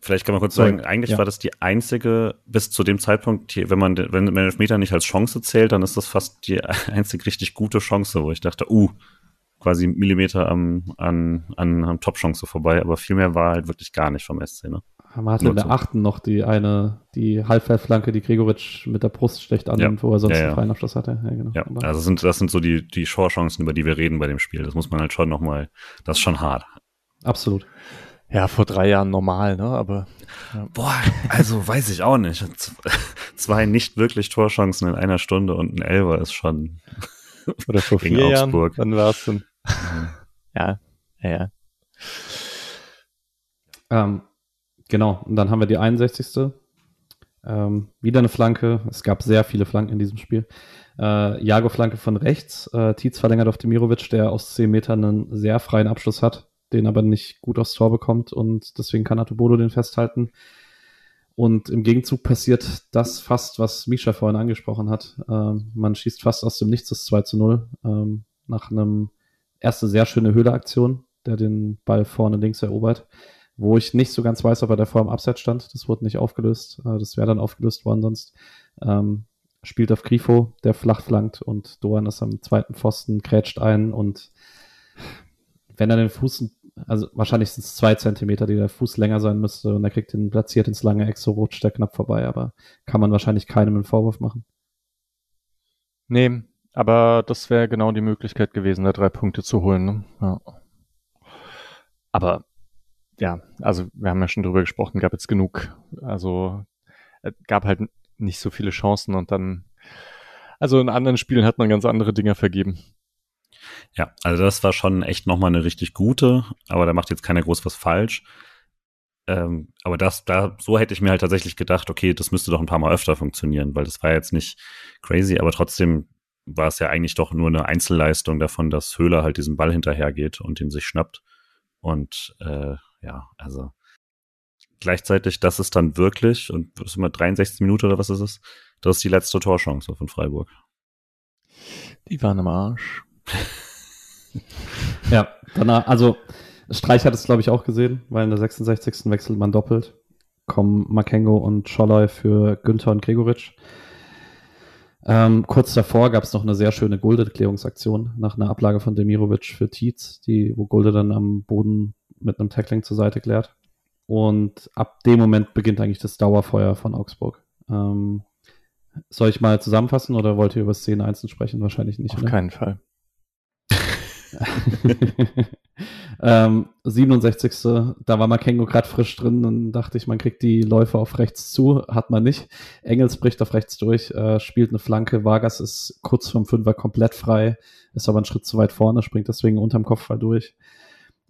Speaker 3: Vielleicht kann man kurz sagen, eigentlich ja. war das die einzige, bis zu dem Zeitpunkt, wenn man, wenn man Elfmeter nicht als Chance zählt, dann ist das fast die einzig richtig gute Chance, wo ich dachte, uh, quasi Millimeter am, an, an, an Top-Chance vorbei, aber viel mehr war halt wirklich gar nicht vom SC, ne?
Speaker 1: Man hatte in der achten noch die eine, die Halbfeldflanke, die Gregoritsch mit der Brust schlecht annimmt, ja. wo er sonst ja, ja. einen freien Abschluss hatte.
Speaker 3: Ja, genau. Ja, also sind, das sind so die, die Shore-Chancen, über die wir reden bei dem Spiel. Das muss man halt schon nochmal, das ist schon hart.
Speaker 1: Absolut.
Speaker 2: Ja, vor drei Jahren normal, ne? Aber.
Speaker 3: Ja. Boah, also weiß ich auch nicht. Zwei nicht wirklich Torchancen in einer Stunde und ein Elfer ist schon.
Speaker 2: Oder vor vier Augsburg. Jahren, wann war es denn? ja, ja, ja.
Speaker 1: Ähm, genau, und dann haben wir die 61. Ähm, wieder eine Flanke. Es gab sehr viele Flanken in diesem Spiel. Äh, Jago-Flanke von rechts. Äh, Tietz verlängert auf Demirovic, der aus 10 Metern einen sehr freien Abschluss hat, den aber nicht gut aufs Tor bekommt und deswegen kann Atubodo den festhalten. Und im Gegenzug passiert das fast, was Misha vorhin angesprochen hat. Ähm, man schießt fast aus dem Nichts das 2 zu 0 ähm, nach einem erste sehr schöne Höhleaktion, der den Ball vorne links erobert wo ich nicht so ganz weiß, ob er davor im Abseits stand. Das wurde nicht aufgelöst. Äh, das wäre dann aufgelöst worden sonst. Ähm, spielt auf Grifo, der flach flankt und Doan ist am zweiten Pfosten, krätscht ein und wenn er den Fuß, also wahrscheinlich sind es zwei Zentimeter, die der Fuß länger sein müsste und er kriegt den platziert ins lange Eck, so rutscht er knapp vorbei, aber kann man wahrscheinlich keinem einen Vorwurf machen.
Speaker 2: Nee, aber das wäre genau die Möglichkeit gewesen, da drei Punkte zu holen. Ne? Ja. Aber ja, also wir haben ja schon drüber gesprochen, gab jetzt genug. Also es gab halt nicht so viele Chancen und dann, also in anderen Spielen hat man ganz andere Dinge vergeben.
Speaker 3: Ja, also das war schon echt nochmal eine richtig gute, aber da macht jetzt keiner groß was falsch. Ähm, aber das, da, so hätte ich mir halt tatsächlich gedacht, okay, das müsste doch ein paar Mal öfter funktionieren, weil das war jetzt nicht crazy, aber trotzdem war es ja eigentlich doch nur eine Einzelleistung davon, dass Höhler halt diesen Ball hinterhergeht und ihn sich schnappt. Und äh, ja, also gleichzeitig, das ist dann wirklich, und was ist immer 63 Minuten oder was ist es? Das ist die letzte Torchance von Freiburg.
Speaker 2: Die waren im Arsch.
Speaker 1: ja, danach, also Streich hat es, glaube ich, auch gesehen, weil in der 66. wechselt man doppelt. Kommen Makengo und Scholloy für Günther und Gregoritsch. Ähm, kurz davor gab es noch eine sehr schöne Gulde-Klärungsaktion nach einer Ablage von Demirovic für Tietz, die, wo Gulde dann am Boden mit einem Tackling zur Seite klärt. Und ab dem Moment beginnt eigentlich das Dauerfeuer von Augsburg. Ähm, soll ich mal zusammenfassen oder wollt ihr über Szene einzeln sprechen? Wahrscheinlich nicht.
Speaker 2: Auf oder? keinen Fall.
Speaker 1: ähm, 67. Da war Makengo gerade frisch drin und dachte ich, man kriegt die Läufe auf rechts zu. Hat man nicht. Engels bricht auf rechts durch, äh, spielt eine Flanke. Vargas ist kurz vom Fünfer komplett frei, ist aber einen Schritt zu weit vorne, springt deswegen unterm Kopfball durch.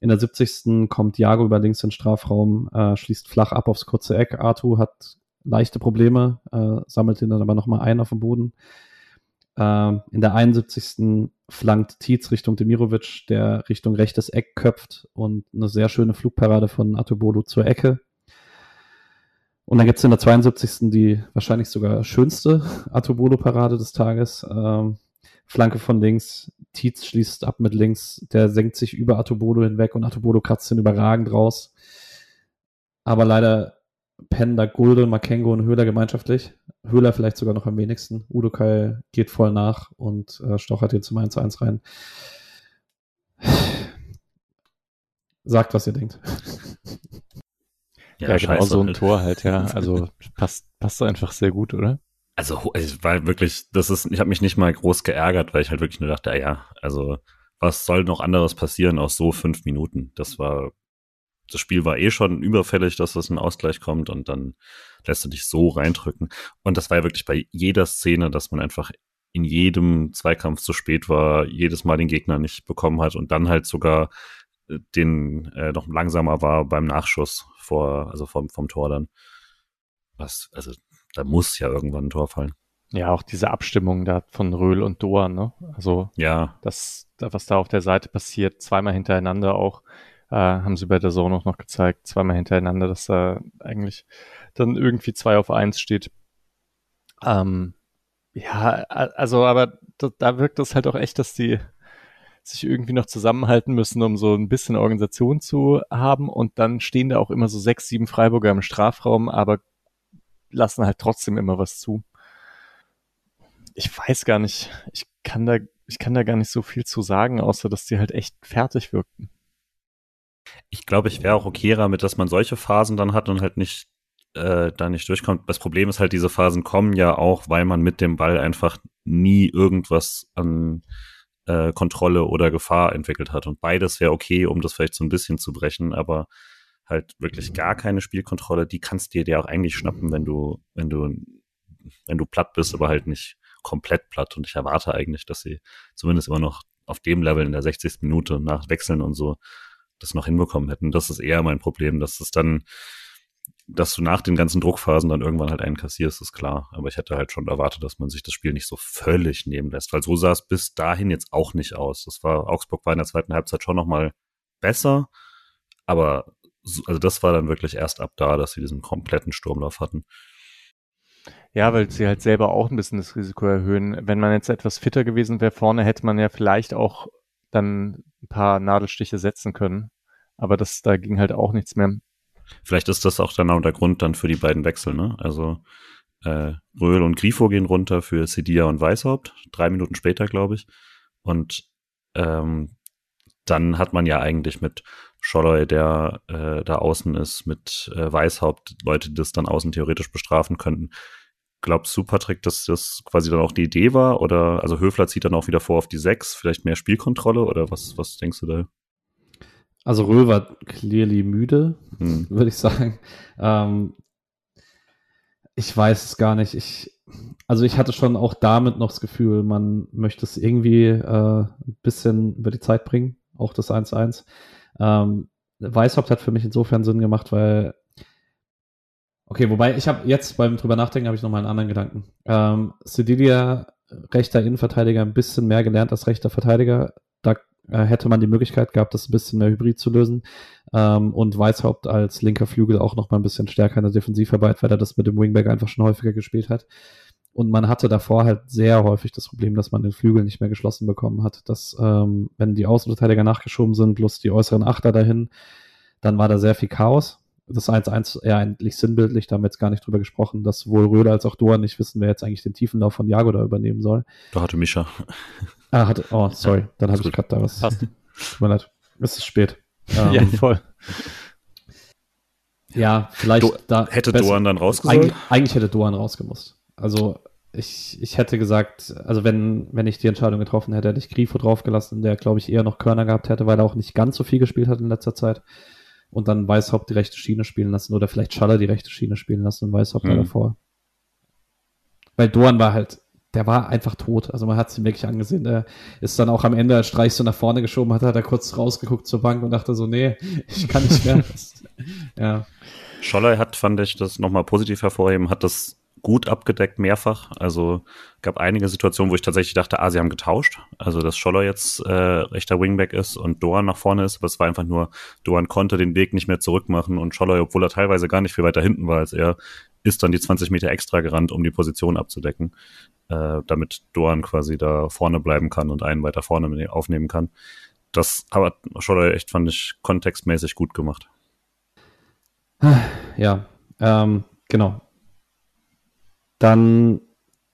Speaker 1: In der 70. kommt Jago über links in den Strafraum, äh, schließt flach ab aufs kurze Eck. Artu hat leichte Probleme, äh, sammelt ihn dann aber nochmal ein auf dem Boden. Äh, in der 71. flankt Tietz Richtung Demirovic, der Richtung rechtes Eck köpft und eine sehr schöne Flugparade von Atubodo zur Ecke. Und dann gibt's in der 72. die wahrscheinlich sogar schönste Atubodo-Parade des Tages. Ähm, Flanke von links, Tietz schließt ab mit links, der senkt sich über Atobodo hinweg und Atobodo kratzt ihn überragend raus. Aber leider pennen da Gulde, Makengo und Höhler gemeinschaftlich. Höhler vielleicht sogar noch am wenigsten. Udo Kai geht voll nach und äh, stochert hier zum 1 zu 1 rein. Sagt, was ihr denkt.
Speaker 2: Ja, ja genau so ein Tor halt, ja. Also passt, passt einfach sehr gut, oder?
Speaker 3: Also ich war wirklich, das ist, ich habe mich nicht mal groß geärgert, weil ich halt wirklich nur dachte, ja, also was soll noch anderes passieren aus so fünf Minuten? Das war, das Spiel war eh schon überfällig, dass das ein Ausgleich kommt und dann lässt du dich so reindrücken. Und das war ja wirklich bei jeder Szene, dass man einfach in jedem Zweikampf zu spät war, jedes Mal den Gegner nicht bekommen hat und dann halt sogar äh, den äh, noch langsamer war beim Nachschuss vor, also vom, vom Tor dann. Was, also da muss ja irgendwann ein Tor fallen.
Speaker 2: Ja, auch diese Abstimmung da von Röhl und Doan, ne? Also,
Speaker 3: ja.
Speaker 2: das, was da auf der Seite passiert, zweimal hintereinander auch, äh, haben sie bei der Zone auch noch gezeigt, zweimal hintereinander, dass da eigentlich dann irgendwie zwei auf eins steht. Ähm, ja, also, aber da, da wirkt es halt auch echt, dass die sich irgendwie noch zusammenhalten müssen, um so ein bisschen Organisation zu haben. Und dann stehen da auch immer so sechs, sieben Freiburger im Strafraum, aber lassen halt trotzdem immer was zu. Ich weiß gar nicht, ich kann da, ich kann da gar nicht so viel zu sagen, außer dass die halt echt fertig wirkten.
Speaker 3: ich glaube, ich wäre auch okay damit, dass man solche Phasen dann hat und halt nicht äh, da nicht durchkommt. Das Problem ist halt, diese Phasen kommen ja auch, weil man mit dem Ball einfach nie irgendwas an äh, Kontrolle oder Gefahr entwickelt hat. Und beides wäre okay, um das vielleicht so ein bisschen zu brechen, aber halt wirklich gar keine Spielkontrolle, die kannst dir dir auch eigentlich schnappen, wenn du, wenn du, wenn du platt bist, aber halt nicht komplett platt. Und ich erwarte eigentlich, dass sie zumindest immer noch auf dem Level in der 60. Minute nach Wechseln und so das noch hinbekommen hätten. Das ist eher mein Problem, dass es dann dass du nach den ganzen Druckphasen dann irgendwann halt einen kassierst, ist klar. Aber ich hätte halt schon erwartet, dass man sich das Spiel nicht so völlig nehmen lässt, weil so sah es bis dahin jetzt auch nicht aus. Das war, Augsburg war in der zweiten Halbzeit schon nochmal besser, aber also das war dann wirklich erst ab da, dass sie diesen kompletten Sturmlauf hatten.
Speaker 2: Ja, weil sie halt selber auch ein bisschen das Risiko erhöhen. Wenn man jetzt etwas fitter gewesen wäre vorne, hätte man ja vielleicht auch dann ein paar Nadelstiche setzen können. Aber das, da ging halt auch nichts mehr.
Speaker 3: Vielleicht ist das auch dann auch der Grund dann für die beiden Wechsel, ne? Also äh, Röhl und Grifo gehen runter für Sedia und Weißhaupt, drei Minuten später, glaube ich. Und ähm, dann hat man ja eigentlich mit Scholloy, der äh, da außen ist, mit äh, Weißhaupt, Leute, die das dann außen theoretisch bestrafen könnten. Glaubst du, Patrick, dass das quasi dann auch die Idee war? Oder also Höfler zieht dann auch wieder vor auf die sechs, vielleicht mehr Spielkontrolle oder was, was denkst du da?
Speaker 1: Also Röhl war clearly müde, hm. würde ich sagen. Ähm, ich weiß es gar nicht. Ich, also ich hatte schon auch damit noch das Gefühl, man möchte es irgendwie äh, ein bisschen über die Zeit bringen, auch das 1-1. Ähm, Weißhaupt hat für mich insofern Sinn gemacht, weil Okay, wobei ich habe jetzt beim drüber nachdenken habe ich noch mal einen anderen Gedanken. Ähm, Sedilia, rechter Innenverteidiger, ein bisschen mehr gelernt als rechter Verteidiger. Da äh, hätte man die Möglichkeit gehabt, das ein bisschen mehr hybrid zu lösen. Ähm, und Weißhaupt als linker Flügel auch noch mal ein bisschen stärker in der Defensivarbeit, weil er das mit dem Wingback einfach schon häufiger gespielt hat. Und man hatte davor halt sehr häufig das Problem, dass man den Flügel nicht mehr geschlossen bekommen hat. Dass, ähm, wenn die Außenverteidiger nachgeschoben sind, plus die äußeren Achter dahin, dann war da sehr viel Chaos. Das 1-1 eher eigentlich sinnbildlich, da haben wir jetzt gar nicht drüber gesprochen, dass sowohl Röder als auch Doan nicht wissen, wer jetzt eigentlich den Tiefenlauf von Jago da übernehmen soll.
Speaker 3: Da hatte Mischa.
Speaker 1: Ah, hatte, oh, sorry, dann habe ich gerade da was. Passt. Tut mir leid. Es ist spät.
Speaker 2: Ähm, ja, voll.
Speaker 1: Ja, vielleicht Do
Speaker 3: da. Hätte besser, Doan dann rausgesollt?
Speaker 1: Eigentlich, eigentlich hätte Doan rausgemusst. Also ich, ich hätte gesagt, also wenn, wenn ich die Entscheidung getroffen hätte, hätte ich Grifo draufgelassen, der, glaube ich, eher noch Körner gehabt hätte, weil er auch nicht ganz so viel gespielt hat in letzter Zeit. Und dann Weißhaupt die rechte Schiene spielen lassen oder vielleicht Schaller die rechte Schiene spielen lassen und Weißhaupt hm. davor. Weil Doan war halt der war einfach tot. Also man hat es ihm wirklich angesehen. Der ist dann auch am Ende als Streich so nach vorne geschoben, hat, hat er kurz rausgeguckt zur Bank und dachte so, nee, ich kann nicht mehr. ja.
Speaker 3: Scholler hat, fand ich, das nochmal positiv hervorheben, hat das gut abgedeckt, mehrfach. Also gab einige Situationen, wo ich tatsächlich dachte, ah, sie haben getauscht. Also dass Scholler jetzt äh, rechter Wingback ist und Doan nach vorne ist, aber es war einfach nur, Doan konnte den Weg nicht mehr zurückmachen und Scholler, obwohl er teilweise gar nicht viel weiter hinten war als er, ist dann die 20 Meter extra gerannt, um die Position abzudecken äh, damit Doan quasi da vorne bleiben kann und einen weiter vorne aufnehmen kann. Das aber Scholler echt, fand ich, kontextmäßig gut gemacht.
Speaker 1: Ja, ähm, genau. Dann,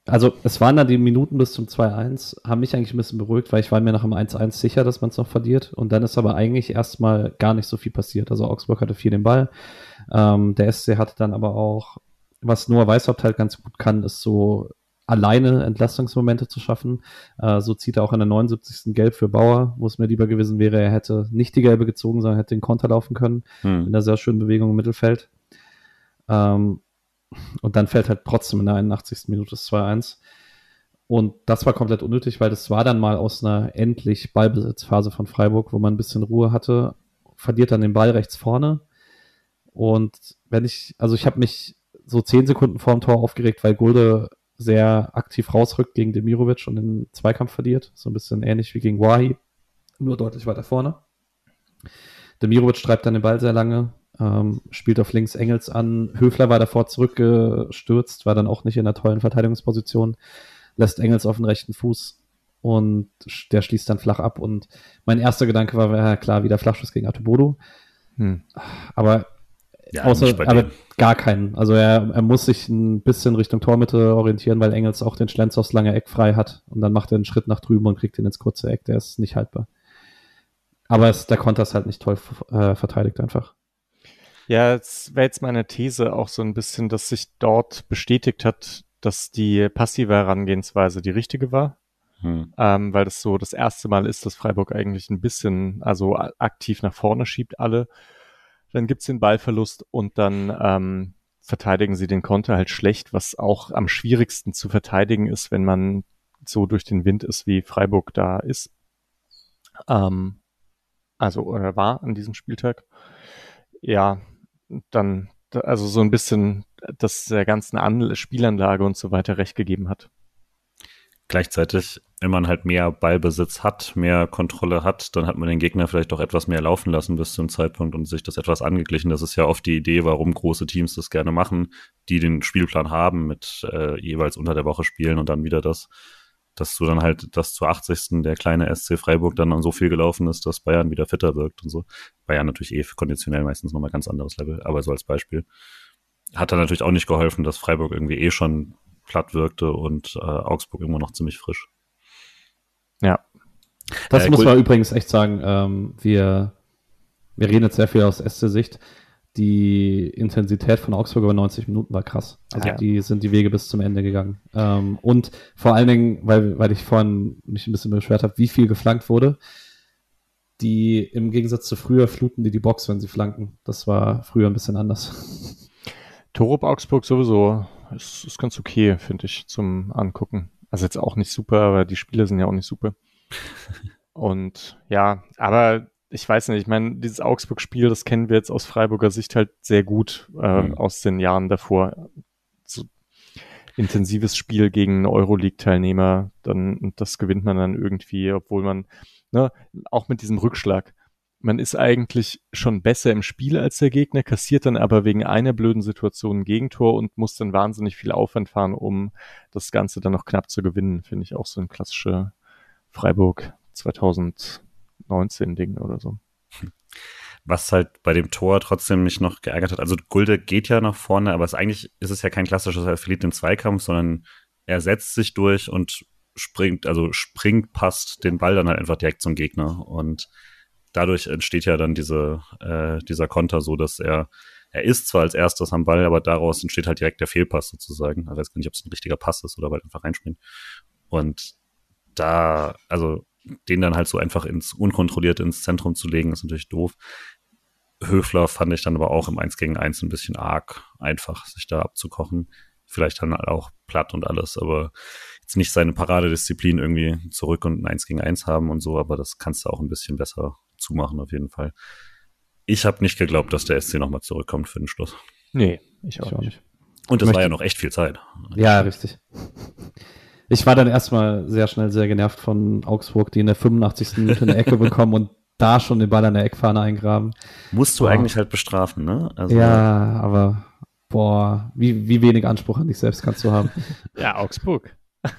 Speaker 1: also es waren da die Minuten bis zum 2-1, haben mich eigentlich ein bisschen beruhigt, weil ich war mir nach dem 1-1 sicher, dass man es noch verliert. Und dann ist aber eigentlich erstmal gar nicht so viel passiert. Also Augsburg hatte viel den Ball. Ähm, der SC hatte dann aber auch, was Noah Weißhaupt halt ganz gut kann, ist so alleine Entlastungsmomente zu schaffen. Äh, so zieht er auch in der 79. Gelb für Bauer, wo es mir lieber gewesen wäre, er hätte nicht die Gelbe gezogen, sondern hätte den Konter laufen können hm. in einer sehr schönen Bewegung im Mittelfeld. Ähm, und dann fällt halt trotzdem in der 81. Minute das 2-1. Und das war komplett unnötig, weil das war dann mal aus einer endlich Ballbesitzphase von Freiburg, wo man ein bisschen Ruhe hatte, verliert dann den Ball rechts vorne. Und wenn ich, also ich habe mich so zehn Sekunden vor dem Tor aufgeregt, weil Gulde sehr aktiv rausrückt gegen Demirovic und den Zweikampf verliert. So ein bisschen ähnlich wie gegen Wahi, nur deutlich weiter vorne. Demirovic treibt dann den Ball sehr lange, ähm, spielt auf links Engels an. Höfler war davor zurückgestürzt, war dann auch nicht in einer tollen Verteidigungsposition, lässt Engels auf den rechten Fuß und der schließt dann flach ab. Und mein erster Gedanke war, ja klar, wieder Flachschuss gegen Atubodo. Hm. Aber ja, Außer, aber gar keinen. Also er, er muss sich ein bisschen Richtung Tormitte orientieren, weil Engels auch den Schlenz aufs lange Eck frei hat. Und dann macht er einen Schritt nach drüben und kriegt ihn ins kurze Eck. Der ist nicht haltbar. Aber es, der Konter ist halt nicht toll äh, verteidigt einfach.
Speaker 2: Ja, es wäre jetzt meine These auch so ein bisschen, dass sich dort bestätigt hat, dass die passive Herangehensweise die richtige war. Hm. Ähm, weil das so das erste Mal ist, dass Freiburg eigentlich ein bisschen, also aktiv nach vorne schiebt alle. Dann gibt's den Ballverlust und dann ähm, verteidigen sie den Konter halt schlecht, was auch am schwierigsten zu verteidigen ist, wenn man so durch den Wind ist, wie Freiburg da ist. Ähm, also oder war an diesem Spieltag. Ja, dann also so ein bisschen das der ganzen An Spielanlage und so weiter recht gegeben hat.
Speaker 3: Gleichzeitig, wenn man halt mehr Ballbesitz hat, mehr Kontrolle hat, dann hat man den Gegner vielleicht auch etwas mehr laufen lassen bis zum Zeitpunkt und sich das etwas angeglichen. Das ist ja oft die Idee, warum große Teams das gerne machen, die den Spielplan haben mit äh, jeweils unter der Woche spielen und dann wieder das dass du dann halt, dass zur 80. der kleine SC Freiburg dann so viel gelaufen ist, dass Bayern wieder fitter wirkt und so. Bayern natürlich eh konditionell meistens nochmal ganz anderes Level, aber so als Beispiel. Hat dann natürlich auch nicht geholfen, dass Freiburg irgendwie eh schon platt wirkte und äh, Augsburg immer noch ziemlich frisch.
Speaker 1: Ja. Das äh, muss cool. man übrigens echt sagen. Ähm, wir, wir reden jetzt sehr viel aus SC-Sicht die Intensität von Augsburg über 90 Minuten war krass. Also ja. die sind die Wege bis zum Ende gegangen. Ähm, und vor allen Dingen, weil, weil ich vorhin mich ein bisschen beschwert habe, wie viel geflankt wurde, die im Gegensatz zu früher fluten die die Box, wenn sie flanken. Das war früher ein bisschen anders.
Speaker 2: Torup Augsburg sowieso ist, ist ganz okay, finde ich, zum Angucken. Also jetzt auch nicht super, aber die Spiele sind ja auch nicht super. Und ja, aber ich weiß nicht, ich meine, dieses Augsburg-Spiel, das kennen wir jetzt aus Freiburger Sicht halt sehr gut äh, mhm. aus den Jahren davor. So intensives Spiel gegen Euroleague-Teilnehmer, dann das gewinnt man dann irgendwie, obwohl man, ne, auch mit diesem Rückschlag. Man ist eigentlich schon besser im Spiel als der Gegner, kassiert dann aber wegen einer blöden Situation ein Gegentor und muss dann wahnsinnig viel Aufwand fahren, um das Ganze dann noch knapp zu gewinnen. Finde ich auch so ein klassischer Freiburg 2000 19 Ding oder so.
Speaker 3: Was halt bei dem Tor trotzdem mich noch geärgert hat. Also Gulde geht ja nach vorne, aber es eigentlich ist es ja kein klassisches, er verliert den Zweikampf, sondern er setzt sich durch und springt, also springt, passt den Ball dann halt einfach direkt zum Gegner. Und dadurch entsteht ja dann diese, äh, dieser Konter so, dass er, er ist zwar als erstes am Ball, aber daraus entsteht halt direkt der Fehlpass sozusagen. Also ich weiß gar nicht, ob es ein richtiger Pass ist oder weil einfach reinspringt. Und da, also den dann halt so einfach ins unkontrolliert ins Zentrum zu legen, ist natürlich doof. Höfler fand ich dann aber auch im 1 gegen 1 ein bisschen arg einfach, sich da abzukochen. Vielleicht dann auch platt und alles, aber jetzt nicht seine Paradedisziplin irgendwie zurück und ein 1 gegen 1 haben und so, aber das kannst du auch ein bisschen besser zumachen auf jeden Fall. Ich habe nicht geglaubt, dass der SC nochmal zurückkommt für den Schluss.
Speaker 2: Nee, ich auch, ich auch nicht.
Speaker 3: Und es war ja noch echt viel Zeit.
Speaker 1: Ja, richtig. Ich war dann erstmal sehr schnell sehr genervt von Augsburg, die in der 85. Minute eine Ecke bekommen und da schon den Ball an der Eckfahne eingraben.
Speaker 3: Musst du boah. eigentlich halt bestrafen, ne?
Speaker 1: Also, ja, aber boah, wie, wie wenig Anspruch an dich selbst kannst du haben.
Speaker 2: ja, Augsburg.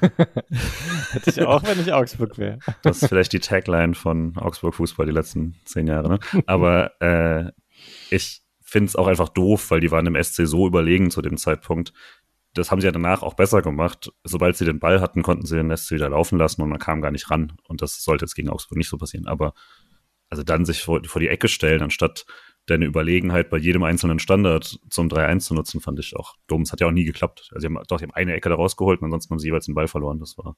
Speaker 2: Hätte ich auch, wenn ich Augsburg wäre.
Speaker 3: Das ist vielleicht die Tagline von Augsburg Fußball die letzten zehn Jahre, ne? Aber äh, ich finde es auch einfach doof, weil die waren im SC so überlegen zu dem Zeitpunkt, das haben sie ja danach auch besser gemacht. Sobald sie den Ball hatten, konnten sie den SC wieder laufen lassen und man kam gar nicht ran. Und das sollte jetzt gegen Augsburg nicht so passieren. Aber also dann sich vor, vor die Ecke stellen, anstatt deine Überlegenheit bei jedem einzelnen Standard zum 3-1 zu nutzen, fand ich auch dumm. Es hat ja auch nie geklappt. Also sie haben doch die haben eine Ecke da rausgeholt und ansonsten haben sie jeweils den Ball verloren. Das war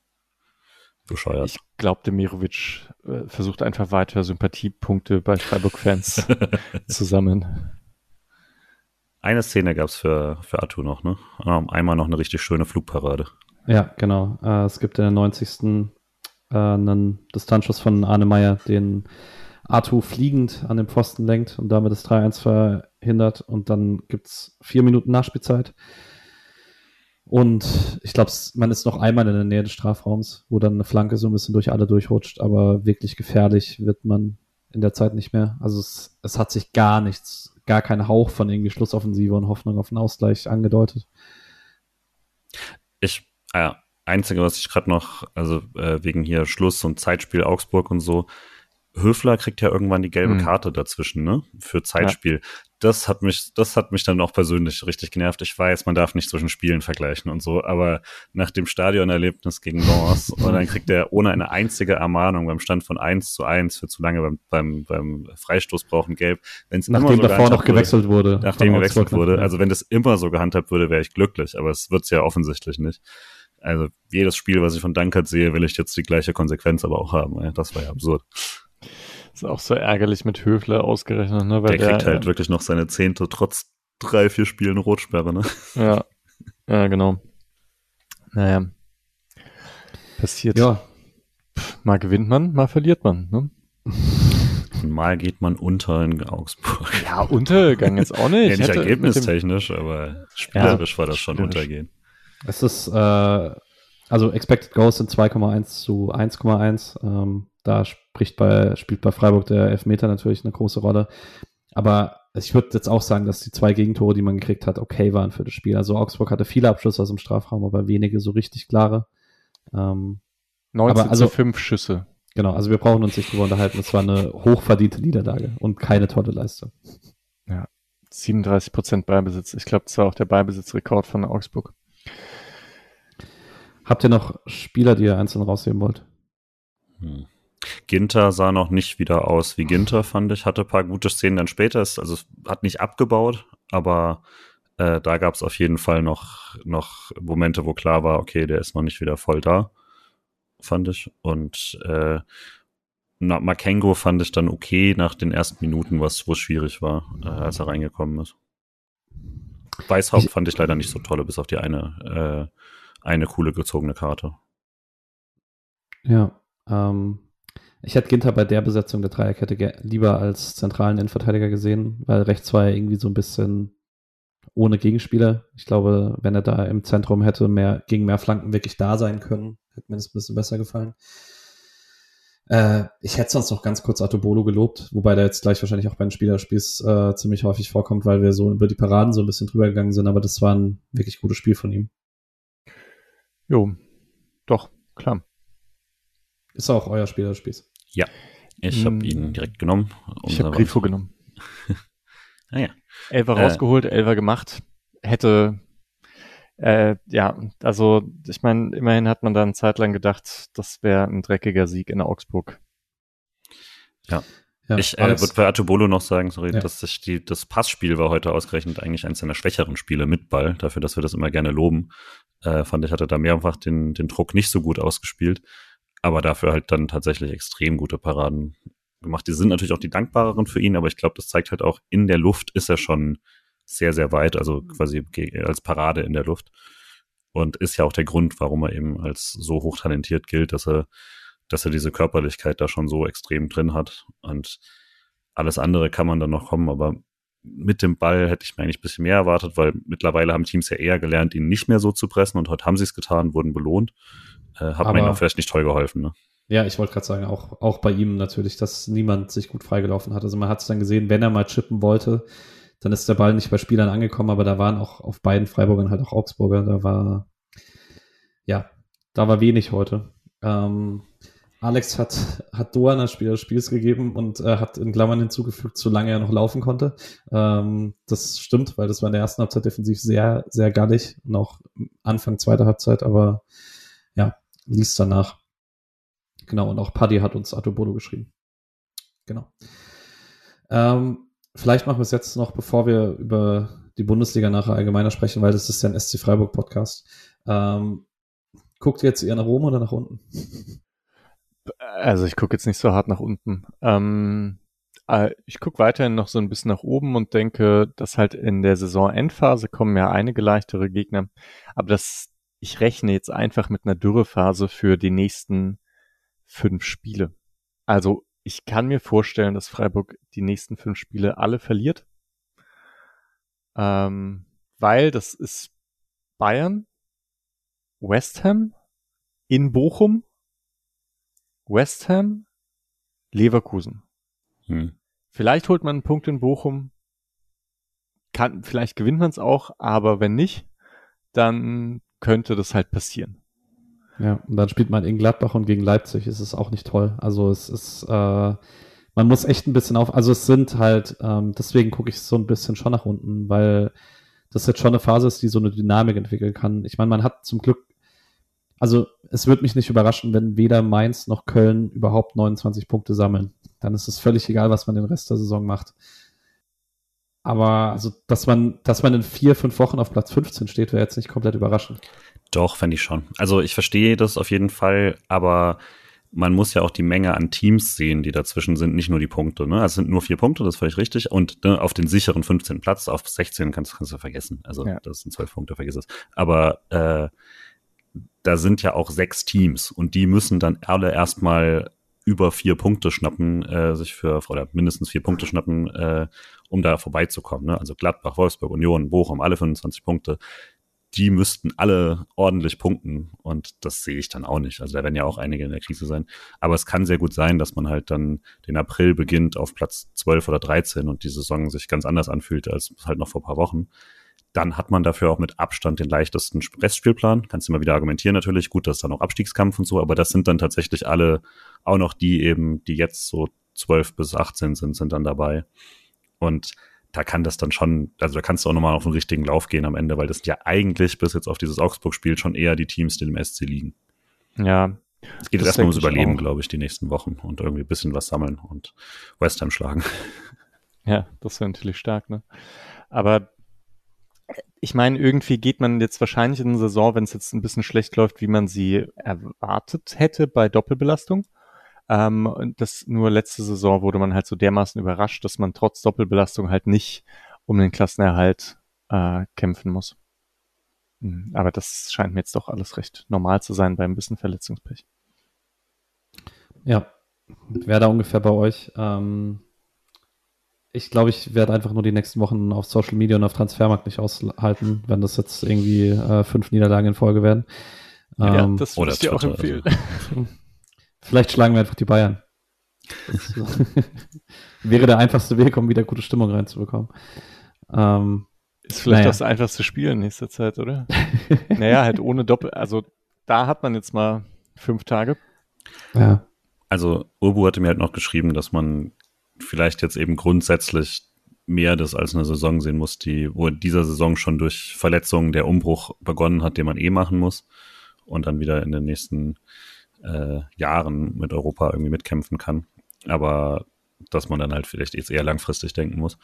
Speaker 3: bescheuert.
Speaker 2: Ich glaube, Demirovic äh, versucht einfach weiter Sympathiepunkte bei Freiburg-Fans zu sammeln.
Speaker 3: Eine Szene gab es für, für Atu noch, ne? Ähm, einmal noch eine richtig schöne Flugparade.
Speaker 1: Ja, genau. Äh, es gibt in der 90. Äh, einen Distanzschuss von Arne Meyer, den Atu fliegend an den Pfosten lenkt und damit das 3-1 verhindert. Und dann gibt es vier Minuten Nachspielzeit. Und ich glaube, man ist noch einmal in der Nähe des Strafraums, wo dann eine Flanke so ein bisschen durch alle durchrutscht, aber wirklich gefährlich wird man in der Zeit nicht mehr. Also es, es hat sich gar nichts gar kein Hauch von irgendwie Schlussoffensive und Hoffnung auf einen Ausgleich angedeutet.
Speaker 3: Ich, äh, einzige, was ich gerade noch, also äh, wegen hier Schluss und Zeitspiel Augsburg und so, Höfler kriegt ja irgendwann die gelbe hm. Karte dazwischen, ne? Für Zeitspiel. Ja. Das hat mich, das hat mich dann auch persönlich richtig genervt. Ich weiß, man darf nicht zwischen Spielen vergleichen und so, aber nach dem Stadionerlebnis gegen Lens und dann kriegt er ohne eine einzige Ermahnung beim Stand von 1 zu 1 für zu lange beim, beim, beim Freistoß brauchen gelb.
Speaker 1: Wenn's nachdem so davor noch gewechselt wurde.
Speaker 3: Nachdem gewechselt wurde. Also wenn das immer so gehandhabt würde, wäre ich glücklich, aber es wird's ja offensichtlich nicht. Also jedes Spiel, was ich von Dankert sehe, will ich jetzt die gleiche Konsequenz aber auch haben. Das war ja absurd.
Speaker 2: Ist auch so ärgerlich mit Höfler ausgerechnet, ne?
Speaker 3: Weil der kriegt der, halt äh, wirklich noch seine Zehnte trotz drei, vier Spielen Rotsperre, ne?
Speaker 2: Ja, ja, genau. Naja. Passiert.
Speaker 1: Ja.
Speaker 2: mal gewinnt man, mal verliert man, ne?
Speaker 3: Mal geht man unter in Augsburg.
Speaker 2: Ja, Untergang jetzt auch nicht.
Speaker 3: ja, nicht ergebnistechnisch, aber spielerisch ja, war das schon Untergehen.
Speaker 1: Es ist, äh, also Expected Goals sind 2,1 zu 1,1. Ähm, da spricht bei, spielt bei Freiburg der Elfmeter natürlich eine große Rolle. Aber ich würde jetzt auch sagen, dass die zwei Gegentore, die man gekriegt hat, okay waren für das Spiel. Also Augsburg hatte viele Abschlüsse aus dem Strafraum, aber wenige so richtig klare.
Speaker 2: Ähm, 19 aber also, zu 5 Schüsse.
Speaker 1: Genau, also wir brauchen uns nicht drüber unterhalten. Es war eine hochverdiente Niederlage und keine tolle Leistung.
Speaker 2: Ja, 37 Prozent Beibesitz. Ich glaube, das war auch der Beibesitzrekord von Augsburg.
Speaker 1: Habt ihr noch Spieler, die ihr einzeln rausheben wollt?
Speaker 3: Hm. Ginter sah noch nicht wieder aus wie Ginter, fand ich. Hatte ein paar gute Szenen dann später. Also es hat nicht abgebaut, aber äh, da gab es auf jeden Fall noch, noch Momente, wo klar war, okay, der ist noch nicht wieder voll da, fand ich. Und äh, na, Makengo fand ich dann okay nach den ersten Minuten, was wo es schwierig war, äh, als er reingekommen ist. Weißhaupt fand ich leider nicht so tolle, bis auf die eine, äh, eine coole gezogene Karte.
Speaker 1: Ja, ähm, ich hätte Ginter bei der Besetzung der Dreierkette lieber als zentralen Innenverteidiger gesehen, weil rechts war er irgendwie so ein bisschen ohne Gegenspieler. Ich glaube, wenn er da im Zentrum hätte mehr gegen mehr Flanken wirklich da sein können, hätte mir das ein bisschen besser gefallen. Äh, ich hätte sonst noch ganz kurz Atobolo gelobt, wobei der jetzt gleich wahrscheinlich auch bei den Spielerspiels äh, ziemlich häufig vorkommt, weil wir so über die Paraden so ein bisschen drüber gegangen sind, aber das war ein wirklich gutes Spiel von ihm.
Speaker 2: Jo, doch, klar.
Speaker 1: Ist auch euer Spielerspiels.
Speaker 3: Ja, ich habe hm. ihn direkt genommen.
Speaker 2: Ich habe Grifo genommen.
Speaker 3: ah ja.
Speaker 2: Elfer äh, rausgeholt, Elfer gemacht. Hätte, äh, ja, also ich meine, immerhin hat man da eine Zeit lang gedacht, das wäre ein dreckiger Sieg in Augsburg.
Speaker 3: Ja. ja ich äh, würde bei Atubolo noch sagen, sorry, ja. dass ich die, das Passspiel war heute ausgerechnet eigentlich eines seiner schwächeren Spiele mit Ball, dafür, dass wir das immer gerne loben. Äh, fand ich, hatte da mehrfach den, den Druck nicht so gut ausgespielt aber dafür halt dann tatsächlich extrem gute Paraden gemacht. Die sind natürlich auch die dankbareren für ihn, aber ich glaube, das zeigt halt auch, in der Luft ist er schon sehr, sehr weit, also quasi als Parade in der Luft. Und ist ja auch der Grund, warum er eben als so hochtalentiert gilt, dass er, dass er diese Körperlichkeit da schon so extrem drin hat. Und alles andere kann man dann noch kommen, aber mit dem Ball hätte ich mir eigentlich ein bisschen mehr erwartet, weil mittlerweile haben Teams ja eher gelernt, ihn nicht mehr so zu pressen und heute haben sie es getan, wurden belohnt. Äh, hat mir auch vielleicht nicht toll geholfen, ne?
Speaker 1: Ja, ich wollte gerade sagen, auch, auch bei ihm natürlich, dass niemand sich gut freigelaufen hat. Also man hat es dann gesehen, wenn er mal chippen wollte, dann ist der Ball nicht bei Spielern angekommen, aber da waren auch auf beiden Freiburgern halt auch Augsburger. Da war, ja, da war wenig heute. Ähm, Alex hat, hat Doan das Spiel des Spiels gegeben und äh, hat in Klammern hinzugefügt, solange er noch laufen konnte. Ähm, das stimmt, weil das war in der ersten Halbzeit defensiv sehr, sehr gallig, noch Anfang zweiter Halbzeit, aber liest danach. Genau, und auch Paddy hat uns Atobolo geschrieben. Genau. Ähm, vielleicht machen wir es jetzt noch, bevor wir über die Bundesliga nachher allgemeiner sprechen, weil das ist ja ein SC Freiburg Podcast. Ähm, guckt ihr jetzt eher nach oben oder nach unten?
Speaker 2: Also ich gucke jetzt nicht so hart nach unten. Ähm, äh, ich gucke weiterhin noch so ein bisschen nach oben und denke, dass halt in der Saisonendphase kommen ja einige leichtere Gegner. Aber das ich rechne jetzt einfach mit einer Dürrephase für die nächsten fünf Spiele. Also ich kann mir vorstellen, dass Freiburg die nächsten fünf Spiele alle verliert. Ähm, weil das ist Bayern, West Ham, in Bochum, West Ham, Leverkusen. Hm. Vielleicht holt man einen Punkt in Bochum, kann, vielleicht gewinnt man es auch, aber wenn nicht, dann könnte das halt passieren.
Speaker 1: Ja, und dann spielt man in Gladbach und gegen Leipzig ist es auch nicht toll. Also es ist, äh, man muss echt ein bisschen auf, also es sind halt, ähm, deswegen gucke ich so ein bisschen schon nach unten, weil das jetzt schon eine Phase ist, die so eine Dynamik entwickeln kann. Ich meine, man hat zum Glück, also es wird mich nicht überraschen, wenn weder Mainz noch Köln überhaupt 29 Punkte sammeln. Dann ist es völlig egal, was man den Rest der Saison macht. Aber also, dass man, dass man in vier, fünf Wochen auf Platz 15 steht, wäre jetzt nicht komplett überraschend.
Speaker 3: Doch, fände ich schon. Also ich verstehe das auf jeden Fall, aber man muss ja auch die Menge an Teams sehen, die dazwischen sind, nicht nur die Punkte. Ne? Also es sind nur vier Punkte, das ist völlig richtig. Und ne, auf den sicheren 15 Platz, auf 16 kannst, kannst du vergessen. Also ja. das sind zwölf Punkte, vergiss es. Aber äh, da sind ja auch sechs Teams und die müssen dann alle erstmal über vier Punkte schnappen, äh, sich für, oder mindestens vier Punkte schnappen, äh, um da vorbeizukommen. Ne? Also Gladbach, Wolfsburg, Union, Bochum, alle 25 Punkte die müssten alle ordentlich punkten und das sehe ich dann auch nicht. Also da werden ja auch einige in der Krise sein. Aber es kann sehr gut sein, dass man halt dann den April beginnt auf Platz 12 oder 13 und die Saison sich ganz anders anfühlt als halt noch vor ein paar Wochen. Dann hat man dafür auch mit Abstand den leichtesten Restspielplan. Kannst du immer wieder argumentieren natürlich. Gut, das ist dann auch Abstiegskampf und so, aber das sind dann tatsächlich alle auch noch die eben, die jetzt so 12 bis 18 sind, sind dann dabei. Und da kann das dann schon, also da kannst du auch nochmal auf den richtigen Lauf gehen am Ende, weil das sind ja eigentlich bis jetzt auf dieses Augsburg-Spiel schon eher die Teams, die im SC liegen.
Speaker 2: Ja.
Speaker 3: Es geht erstmal ums Überleben, glaube ich, die nächsten Wochen und irgendwie ein bisschen was sammeln und West Ham schlagen.
Speaker 2: Ja, das wäre natürlich stark, ne? Aber ich meine, irgendwie geht man jetzt wahrscheinlich in eine Saison, wenn es jetzt ein bisschen schlecht läuft, wie man sie erwartet hätte bei Doppelbelastung. Ähm, und das nur letzte Saison wurde man halt so dermaßen überrascht, dass man trotz Doppelbelastung halt nicht um den Klassenerhalt äh, kämpfen muss. Hm, aber das scheint mir jetzt doch alles recht normal zu sein beim bisschen Verletzungspech.
Speaker 1: Ja, wäre da ungefähr bei euch. Ähm, ich glaube, ich werde einfach nur die nächsten Wochen auf Social Media und auf Transfermarkt nicht aushalten, wenn das jetzt irgendwie äh, fünf Niederlagen in Folge werden.
Speaker 2: Ja, ähm, das würde ich dir auch empfehlen. Also.
Speaker 1: Vielleicht schlagen wir einfach die Bayern. Das wäre der einfachste Weg, um wieder gute Stimmung reinzubekommen.
Speaker 2: Ähm, ist vielleicht naja. das einfachste Spiel in nächster Zeit, oder? naja, halt ohne Doppel. Also da hat man jetzt mal fünf Tage.
Speaker 3: Ja. Also Urbu hatte mir halt noch geschrieben, dass man vielleicht jetzt eben grundsätzlich mehr das als eine Saison sehen muss, die, wo in dieser Saison schon durch Verletzungen der Umbruch begonnen hat, den man eh machen muss und dann wieder in den nächsten äh, Jahren mit Europa irgendwie mitkämpfen kann. Aber dass man dann halt vielleicht jetzt eher langfristig denken muss.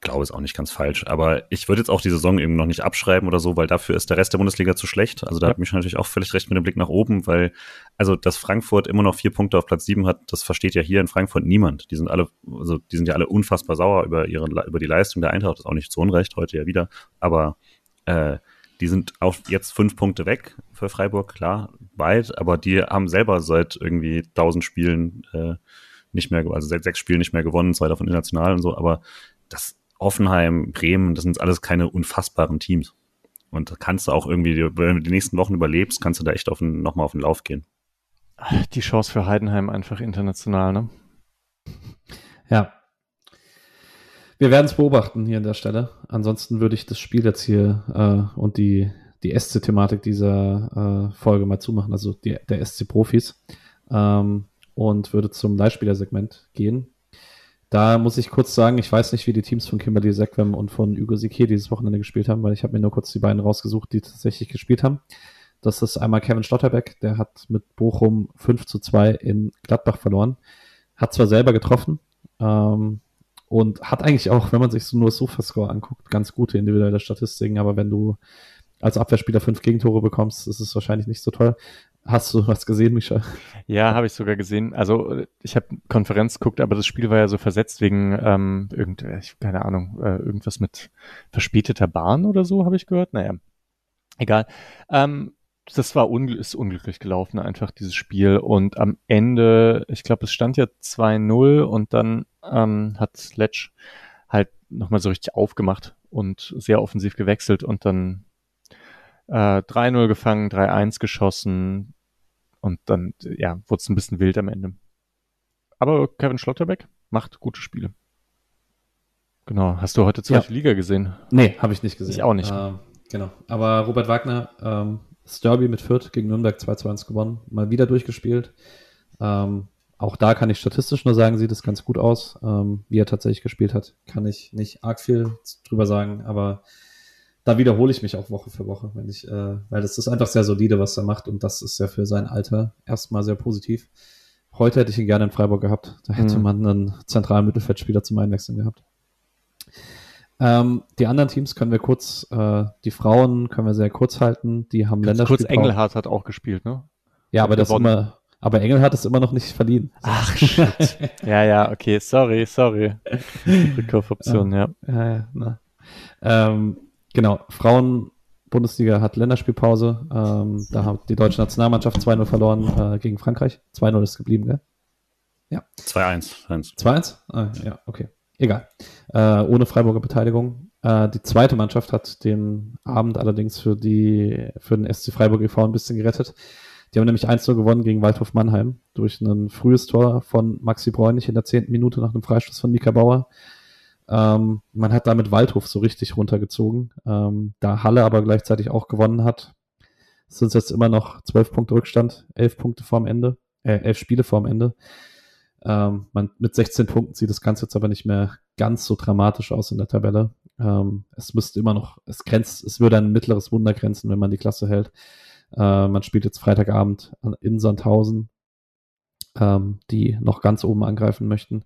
Speaker 3: Glaube ist auch nicht ganz falsch. Aber ich würde jetzt auch die Saison eben noch nicht abschreiben oder so, weil dafür ist der Rest der Bundesliga zu schlecht. Also da ja. hat mich natürlich auch völlig recht mit dem Blick nach oben, weil, also, dass Frankfurt immer noch vier Punkte auf Platz sieben hat, das versteht ja hier in Frankfurt niemand. Die sind alle, also, die sind ja alle unfassbar sauer über ihre, über die Leistung der Eintracht. Das ist auch nicht zu Unrecht, heute ja wieder. Aber, äh, die sind auch jetzt fünf Punkte weg für Freiburg, klar, weit, aber die haben selber seit irgendwie tausend Spielen äh, nicht mehr, also seit sechs Spielen nicht mehr gewonnen, zwei davon international und so, aber das Offenheim, Bremen, das sind alles keine unfassbaren Teams. Und da kannst du auch irgendwie, wenn du die nächsten Wochen überlebst, kannst du da echt auf den, nochmal auf den Lauf gehen.
Speaker 2: Die Chance für Heidenheim einfach international, ne?
Speaker 1: Ja, wir werden es beobachten hier an der Stelle. Ansonsten würde ich das Spiel jetzt hier äh, und die, die SC-Thematik dieser äh, Folge mal zumachen, also die, der SC-Profis, ähm, und würde zum Leihspielersegment gehen. Da muss ich kurz sagen, ich weiß nicht, wie die Teams von Kimberly Sekwem und von Hugo Sike dieses Wochenende gespielt haben, weil ich habe mir nur kurz die beiden rausgesucht, die tatsächlich gespielt haben. Das ist einmal Kevin Stotterbeck, der hat mit Bochum 5 zu 2 in Gladbach verloren. Hat zwar selber getroffen, ähm, und hat eigentlich auch, wenn man sich so nur Sofa-Score anguckt, ganz gute individuelle Statistiken, aber wenn du als Abwehrspieler fünf Gegentore bekommst, ist es wahrscheinlich nicht so toll. Hast du was gesehen, Micha?
Speaker 2: Ja, habe ich sogar gesehen. Also ich habe Konferenz geguckt, aber das Spiel war ja so versetzt wegen ähm, irgend, ich, keine Ahnung, äh, irgendwas mit verspäteter Bahn oder so, habe ich gehört. Naja, egal. Ähm, das war un ist unglücklich gelaufen, einfach dieses Spiel. Und am Ende, ich glaube, es stand ja 2-0 und dann ähm, hat Sledge halt nochmal so richtig aufgemacht und sehr offensiv gewechselt und dann äh, 3-0 gefangen, 3-1 geschossen und dann, ja, wurde es ein bisschen wild am Ende. Aber Kevin Schlotterbeck macht gute Spiele. Genau. Hast du heute zweite ja. Liga gesehen?
Speaker 1: Nee, habe ich nicht gesehen.
Speaker 2: Ich auch nicht.
Speaker 1: Äh, genau. Aber Robert Wagner ähm, das Derby mit Fürth gegen Nürnberg 2 zu 1 gewonnen, mal wieder durchgespielt. Ähm, auch da kann ich statistisch nur sagen, sieht es ganz gut aus. Ähm, wie er tatsächlich gespielt hat, kann ich nicht arg viel drüber sagen, aber da wiederhole ich mich auch Woche für Woche, wenn ich, äh, weil das ist einfach sehr solide, was er macht und das ist ja für sein Alter erstmal sehr positiv. Heute hätte ich ihn gerne in Freiburg gehabt. Da hätte mhm. man einen zentralen Mittelfeldspieler zum Einwechseln gehabt. Ähm, die anderen Teams können wir kurz, äh, die Frauen können wir sehr kurz halten. Die haben
Speaker 2: Ganz Länderspiel. Kurz Engelhardt hat auch gespielt, ne?
Speaker 1: Ja, aber das immer, aber Engel hat es immer noch nicht verliehen.
Speaker 2: Ach, shit. ja, ja, okay, sorry, sorry. Rückkaufoption, ja. Ja, ja,
Speaker 1: ja ähm, genau, Frauen Bundesliga hat Länderspielpause. Ähm, da hat die deutsche Nationalmannschaft 2-0 verloren äh, gegen Frankreich. 2-0 ist geblieben, gell?
Speaker 3: Ja. 2-1.
Speaker 1: 2-1? Ah, ja, okay. Egal. Äh, ohne Freiburger Beteiligung. Äh, die zweite Mannschaft hat den Abend allerdings für, die, für den SC Freiburg e.V. ein bisschen gerettet. Die haben nämlich 1-0 gewonnen gegen Waldhof Mannheim durch ein frühes Tor von Maxi Bräunig in der zehnten Minute nach einem Freistoß von Mika Bauer. Ähm, man hat damit Waldhof so richtig runtergezogen. Ähm, da Halle aber gleichzeitig auch gewonnen hat, sind es jetzt immer noch zwölf Punkte Rückstand, elf Punkte vorm Ende, äh, elf Spiele vorm Ende. Ähm, man, mit 16 Punkten sieht das Ganze jetzt aber nicht mehr ganz so dramatisch aus in der Tabelle. Ähm, es müsste immer noch, es grenzt, es würde ein mittleres Wunder grenzen, wenn man die Klasse hält. Äh, man spielt jetzt Freitagabend in Sandhausen, ähm, die noch ganz oben angreifen möchten.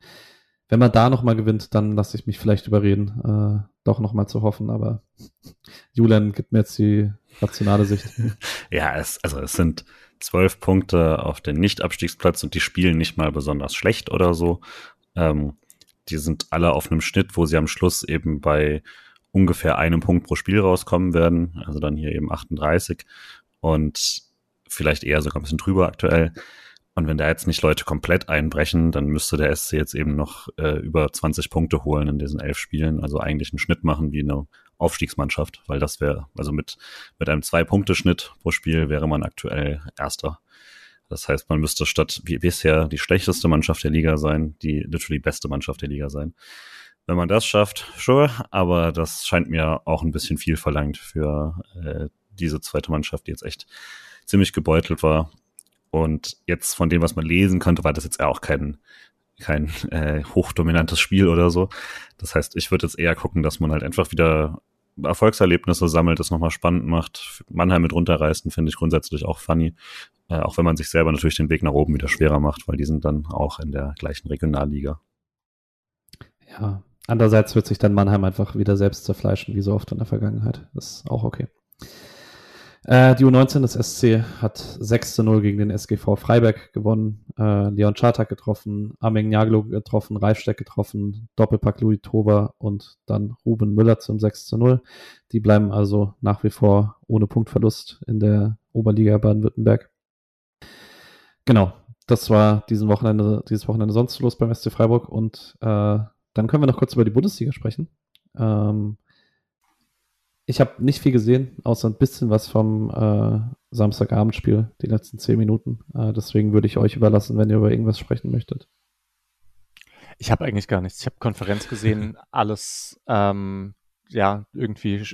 Speaker 1: Wenn man da nochmal gewinnt, dann lasse ich mich vielleicht überreden, äh, doch nochmal zu hoffen. Aber Julian gibt mir jetzt die rationale Sicht.
Speaker 3: ja, es, also es sind zwölf Punkte auf den Nicht-Abstiegsplatz und die spielen nicht mal besonders schlecht oder so. Ähm, die sind alle auf einem Schnitt, wo sie am Schluss eben bei ungefähr einem Punkt pro Spiel rauskommen werden. Also dann hier eben 38 und vielleicht eher sogar ein bisschen drüber aktuell. Und wenn da jetzt nicht Leute komplett einbrechen, dann müsste der SC jetzt eben noch äh, über 20 Punkte holen in diesen elf Spielen. Also eigentlich einen Schnitt machen wie eine Aufstiegsmannschaft, weil das wäre, also mit, mit einem Zwei-Punkte-Schnitt pro Spiel wäre man aktuell Erster. Das heißt, man müsste statt wie bisher die schlechteste Mannschaft der Liga sein, die literally beste Mannschaft der Liga sein. Wenn man das schafft, sure, aber das scheint mir auch ein bisschen viel verlangt für äh, diese zweite Mannschaft, die jetzt echt ziemlich gebeutelt war und jetzt von dem, was man lesen konnte, war das jetzt auch kein, kein äh, hochdominantes Spiel oder so. Das heißt, ich würde jetzt eher gucken, dass man halt einfach wieder Erfolgserlebnisse sammelt, das nochmal spannend macht. Mannheim mit runterreißen finde ich grundsätzlich auch funny. Äh, auch wenn man sich selber natürlich den Weg nach oben wieder schwerer macht, weil die sind dann auch in der gleichen Regionalliga.
Speaker 1: Ja, andererseits wird sich dann Mannheim einfach wieder selbst zerfleischen, wie so oft in der Vergangenheit. Das ist auch okay. Äh, die U19 des SC hat 6 zu 0 gegen den SGV Freiberg gewonnen. Äh, Leon Chartak getroffen, Ameng Njaglo getroffen, Reifsteck getroffen, Doppelpack Louis Tober und dann Ruben Müller zum 6 zu 0. Die bleiben also nach wie vor ohne Punktverlust in der Oberliga Baden-Württemberg. Genau, das war diesen Wochenende, dieses Wochenende sonst los beim SC Freiburg und äh, dann können wir noch kurz über die Bundesliga sprechen. Ähm, ich habe nicht viel gesehen, außer ein bisschen was vom äh, Samstagabendspiel, die letzten zehn Minuten. Äh, deswegen würde ich euch überlassen, wenn ihr über irgendwas sprechen möchtet.
Speaker 2: Ich habe eigentlich gar nichts. Ich habe Konferenz gesehen, alles, ähm, ja, irgendwie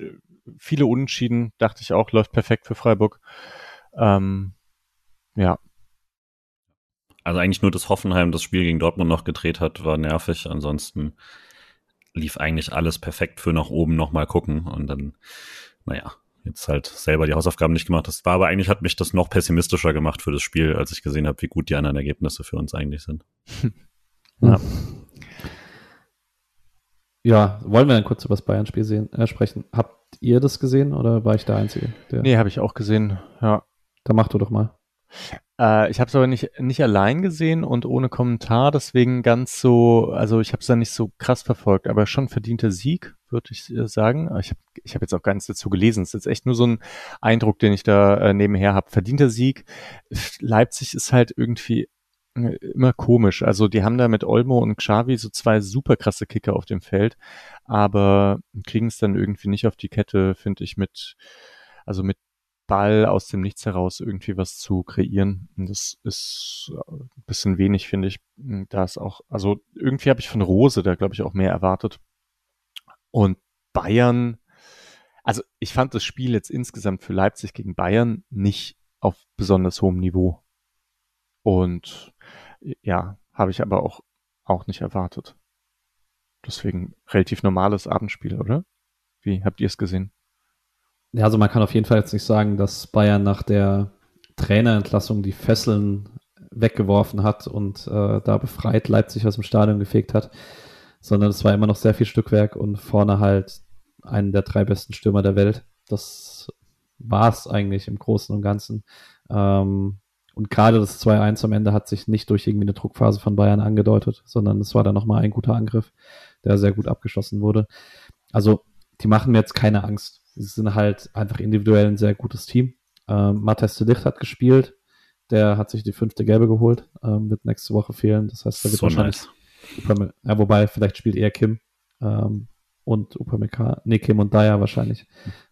Speaker 2: viele Unentschieden, dachte ich auch, läuft perfekt für Freiburg. Ähm, ja.
Speaker 3: Also eigentlich nur, dass Hoffenheim das Spiel gegen Dortmund noch gedreht hat, war nervig. Ansonsten lief eigentlich alles perfekt für nach oben nochmal gucken und dann, naja, jetzt halt selber die Hausaufgaben nicht gemacht. Das war aber eigentlich hat mich das noch pessimistischer gemacht für das Spiel, als ich gesehen habe, wie gut die anderen Ergebnisse für uns eigentlich sind.
Speaker 1: ja. Ja, wollen wir dann kurz über das Bayern-Spiel äh, sprechen? Habt ihr das gesehen oder war ich der Einzige?
Speaker 2: Der... Nee, habe ich auch gesehen, ja.
Speaker 1: Dann mach du doch mal.
Speaker 2: Äh, ich habe es aber nicht, nicht allein gesehen und ohne Kommentar, deswegen ganz so, also ich habe es dann nicht so krass verfolgt, aber schon verdienter Sieg, würde ich äh, sagen. Ich habe ich hab jetzt auch gar nichts dazu gelesen. Es ist jetzt echt nur so ein Eindruck, den ich da äh, nebenher habe. Verdienter Sieg. Leipzig ist halt irgendwie äh, immer komisch. Also die haben da mit Olmo und Xavi so zwei super krasse Kicker auf dem Feld, aber kriegen es dann irgendwie nicht auf die Kette, finde ich, mit also mit Ball aus dem Nichts heraus irgendwie was zu kreieren. Und das ist ein bisschen wenig, finde ich. Da ist auch, also irgendwie habe ich von Rose da, glaube ich, auch mehr erwartet. Und Bayern, also ich fand das Spiel jetzt insgesamt für Leipzig gegen Bayern nicht auf besonders hohem Niveau. Und ja, habe ich aber auch, auch nicht erwartet. Deswegen relativ normales Abendspiel, oder? Wie habt ihr es gesehen?
Speaker 1: Ja, also man kann auf jeden Fall jetzt nicht sagen, dass Bayern nach der Trainerentlassung die Fesseln weggeworfen hat und äh, da befreit Leipzig aus dem Stadion gefegt hat, sondern es war immer noch sehr viel Stückwerk und vorne halt einen der drei besten Stürmer der Welt. Das war es eigentlich im Großen und Ganzen. Ähm, und gerade das 2-1 am Ende hat sich nicht durch irgendwie eine Druckphase von Bayern angedeutet, sondern es war dann nochmal ein guter Angriff, der sehr gut abgeschossen wurde. Also, die machen mir jetzt keine Angst. Sie sind halt einfach individuell ein sehr gutes Team. Ähm, Matthias de Licht hat gespielt. Der hat sich die fünfte Gelbe geholt, ähm, wird nächste Woche fehlen. Das heißt, der wird so wahrscheinlich. Nice. ja, wobei, vielleicht spielt eher Kim ähm, und Upamecano. Nee, Kim und Dyer wahrscheinlich.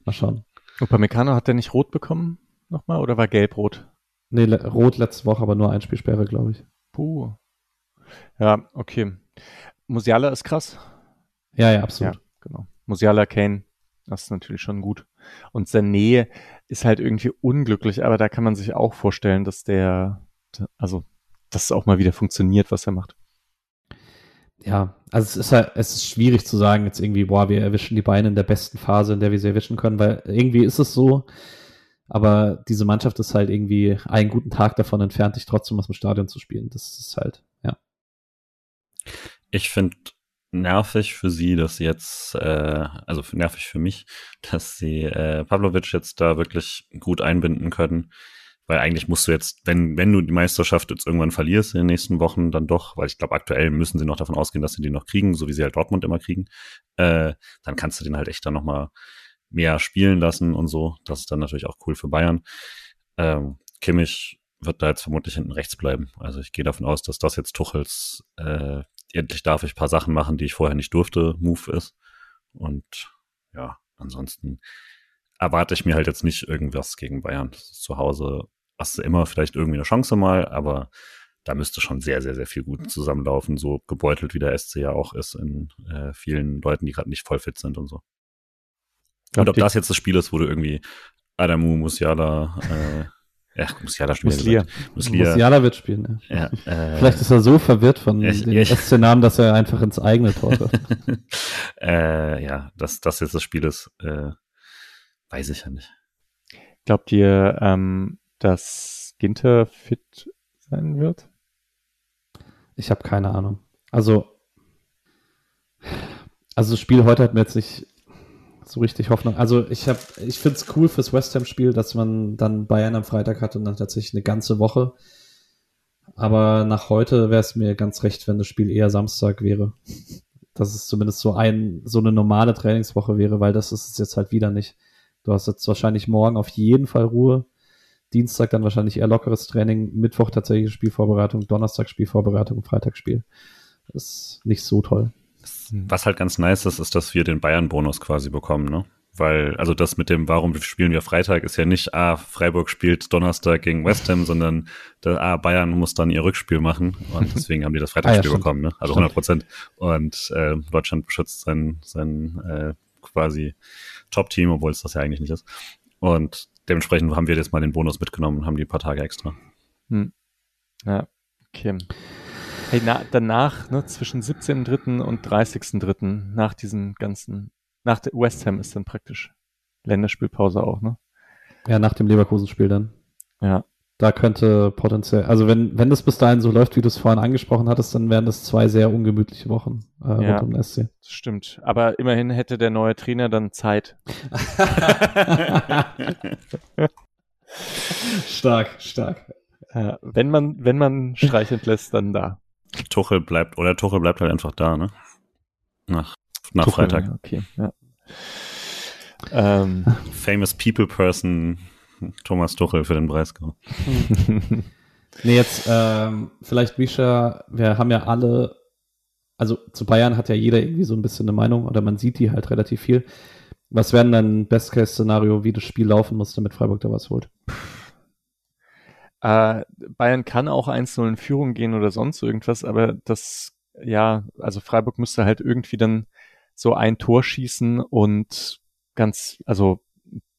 Speaker 1: Mal schauen.
Speaker 2: Upamecano hat der nicht rot bekommen nochmal oder war gelb-rot?
Speaker 1: Nee, le rot letzte Woche, aber nur ein Spielsperre, glaube ich.
Speaker 2: Puh. Ja, okay. Musiala ist krass.
Speaker 1: Ja, ja, absolut. Ja,
Speaker 2: genau. Musiala, Kane, das ist natürlich schon gut. Und Sané ist halt irgendwie unglücklich, aber da kann man sich auch vorstellen, dass der, also, dass es auch mal wieder funktioniert, was er macht.
Speaker 1: Ja, also es ist halt, es ist schwierig zu sagen jetzt irgendwie, boah, wir erwischen die Beine in der besten Phase, in der wir sie erwischen können, weil irgendwie ist es so, aber diese Mannschaft ist halt irgendwie einen guten Tag davon entfernt, dich trotzdem aus dem Stadion zu spielen. Das ist halt, ja.
Speaker 3: Ich finde nervig für sie, dass sie jetzt, äh, also nervig für mich, dass sie äh, Pavlovic jetzt da wirklich gut einbinden können. Weil eigentlich musst du jetzt, wenn, wenn du die Meisterschaft jetzt irgendwann verlierst in den nächsten Wochen, dann doch, weil ich glaube, aktuell müssen sie noch davon ausgehen, dass sie die noch kriegen, so wie sie halt Dortmund immer kriegen, äh, dann kannst du den halt echt dann nochmal mehr spielen lassen und so. Das ist dann natürlich auch cool für Bayern. Ähm, Kimmich wird da jetzt vermutlich hinten rechts bleiben. Also ich gehe davon aus, dass das jetzt Tuchels äh, endlich darf ich paar Sachen machen, die ich vorher nicht durfte, Move ist. Und ja, ansonsten erwarte ich mir halt jetzt nicht irgendwas gegen Bayern. zu Hause hast du immer vielleicht irgendwie eine Chance mal, aber da müsste schon sehr, sehr, sehr viel gut zusammenlaufen, so gebeutelt wie der SC ja auch ist in äh, vielen Leuten, die gerade nicht voll fit sind und so. Und ob das jetzt das Spiel ist, wo du irgendwie Adamu, Musiala, äh, ja, Musiala spielen.
Speaker 1: Muslia. Muslia. Musiala wird spielen, ja. ja äh, Vielleicht ist er so verwirrt von ja, dem ja, SC-Namen, dass er einfach ins eigene Tor trifft.
Speaker 3: äh, ja, dass das jetzt das Spiel ist, äh, weiß ich ja nicht.
Speaker 2: Glaubt ihr, ähm, dass Ginter fit sein wird?
Speaker 1: Ich habe keine Ahnung. Also, also das Spiel heute hat mir jetzt nicht so richtig Hoffnung. Also ich habe, ich finde es cool fürs West Ham-Spiel, dass man dann Bayern am Freitag hat und dann tatsächlich eine ganze Woche. Aber nach heute wäre es mir ganz recht, wenn das Spiel eher Samstag wäre. Dass es zumindest so ein, so eine normale Trainingswoche wäre, weil das ist es jetzt halt wieder nicht. Du hast jetzt wahrscheinlich morgen auf jeden Fall Ruhe. Dienstag dann wahrscheinlich eher lockeres Training, Mittwoch tatsächlich Spielvorbereitung, Donnerstag Spielvorbereitung, Freitag Spiel. Das ist nicht so toll.
Speaker 3: Was halt ganz nice ist, ist, dass wir den Bayern-Bonus quasi bekommen, ne? Weil, also das mit dem, warum spielen wir Freitag, ist ja nicht, ah, Freiburg spielt Donnerstag gegen West Ham, sondern der, ah, Bayern muss dann ihr Rückspiel machen und deswegen haben die das Freitagsspiel ah, ja, bekommen, ne? Also 100 Prozent. Und äh, Deutschland beschützt sein, sein äh, quasi Top-Team, obwohl es das ja eigentlich nicht ist. Und dementsprechend haben wir jetzt mal den Bonus mitgenommen und haben die paar Tage extra. Hm.
Speaker 2: Ja, okay. Hey, na, danach, ne, zwischen 17.3. und 30.3., nach diesem ganzen, nach der West Ham ist dann praktisch Länderspielpause auch, ne?
Speaker 1: Ja, nach dem Leverkusen-Spiel dann.
Speaker 2: Ja.
Speaker 1: Da könnte potenziell, also wenn, wenn das bis dahin so läuft, wie du es vorhin angesprochen hattest, dann wären das zwei sehr ungemütliche Wochen
Speaker 2: äh, ja, rund um SC. Stimmt. Aber immerhin hätte der neue Trainer dann Zeit.
Speaker 1: stark, stark.
Speaker 2: Ja, wenn man, wenn man Streich entlässt, dann da.
Speaker 3: Tuchel bleibt, oder Tuchel bleibt halt einfach da, ne? Nach, nach Tuchel, Freitag.
Speaker 2: Okay, ja.
Speaker 3: Ähm. Famous People Person Thomas Tuchel für den Breisgau.
Speaker 1: nee, jetzt ähm, vielleicht Misha, wir haben ja alle, also zu Bayern hat ja jeder irgendwie so ein bisschen eine Meinung oder man sieht die halt relativ viel. Was wäre denn dein Best-Case-Szenario, wie das Spiel laufen muss, damit Freiburg da was holt?
Speaker 2: Äh, Bayern kann auch 1-0 in Führung gehen oder sonst irgendwas, aber das, ja, also Freiburg müsste halt irgendwie dann so ein Tor schießen und ganz, also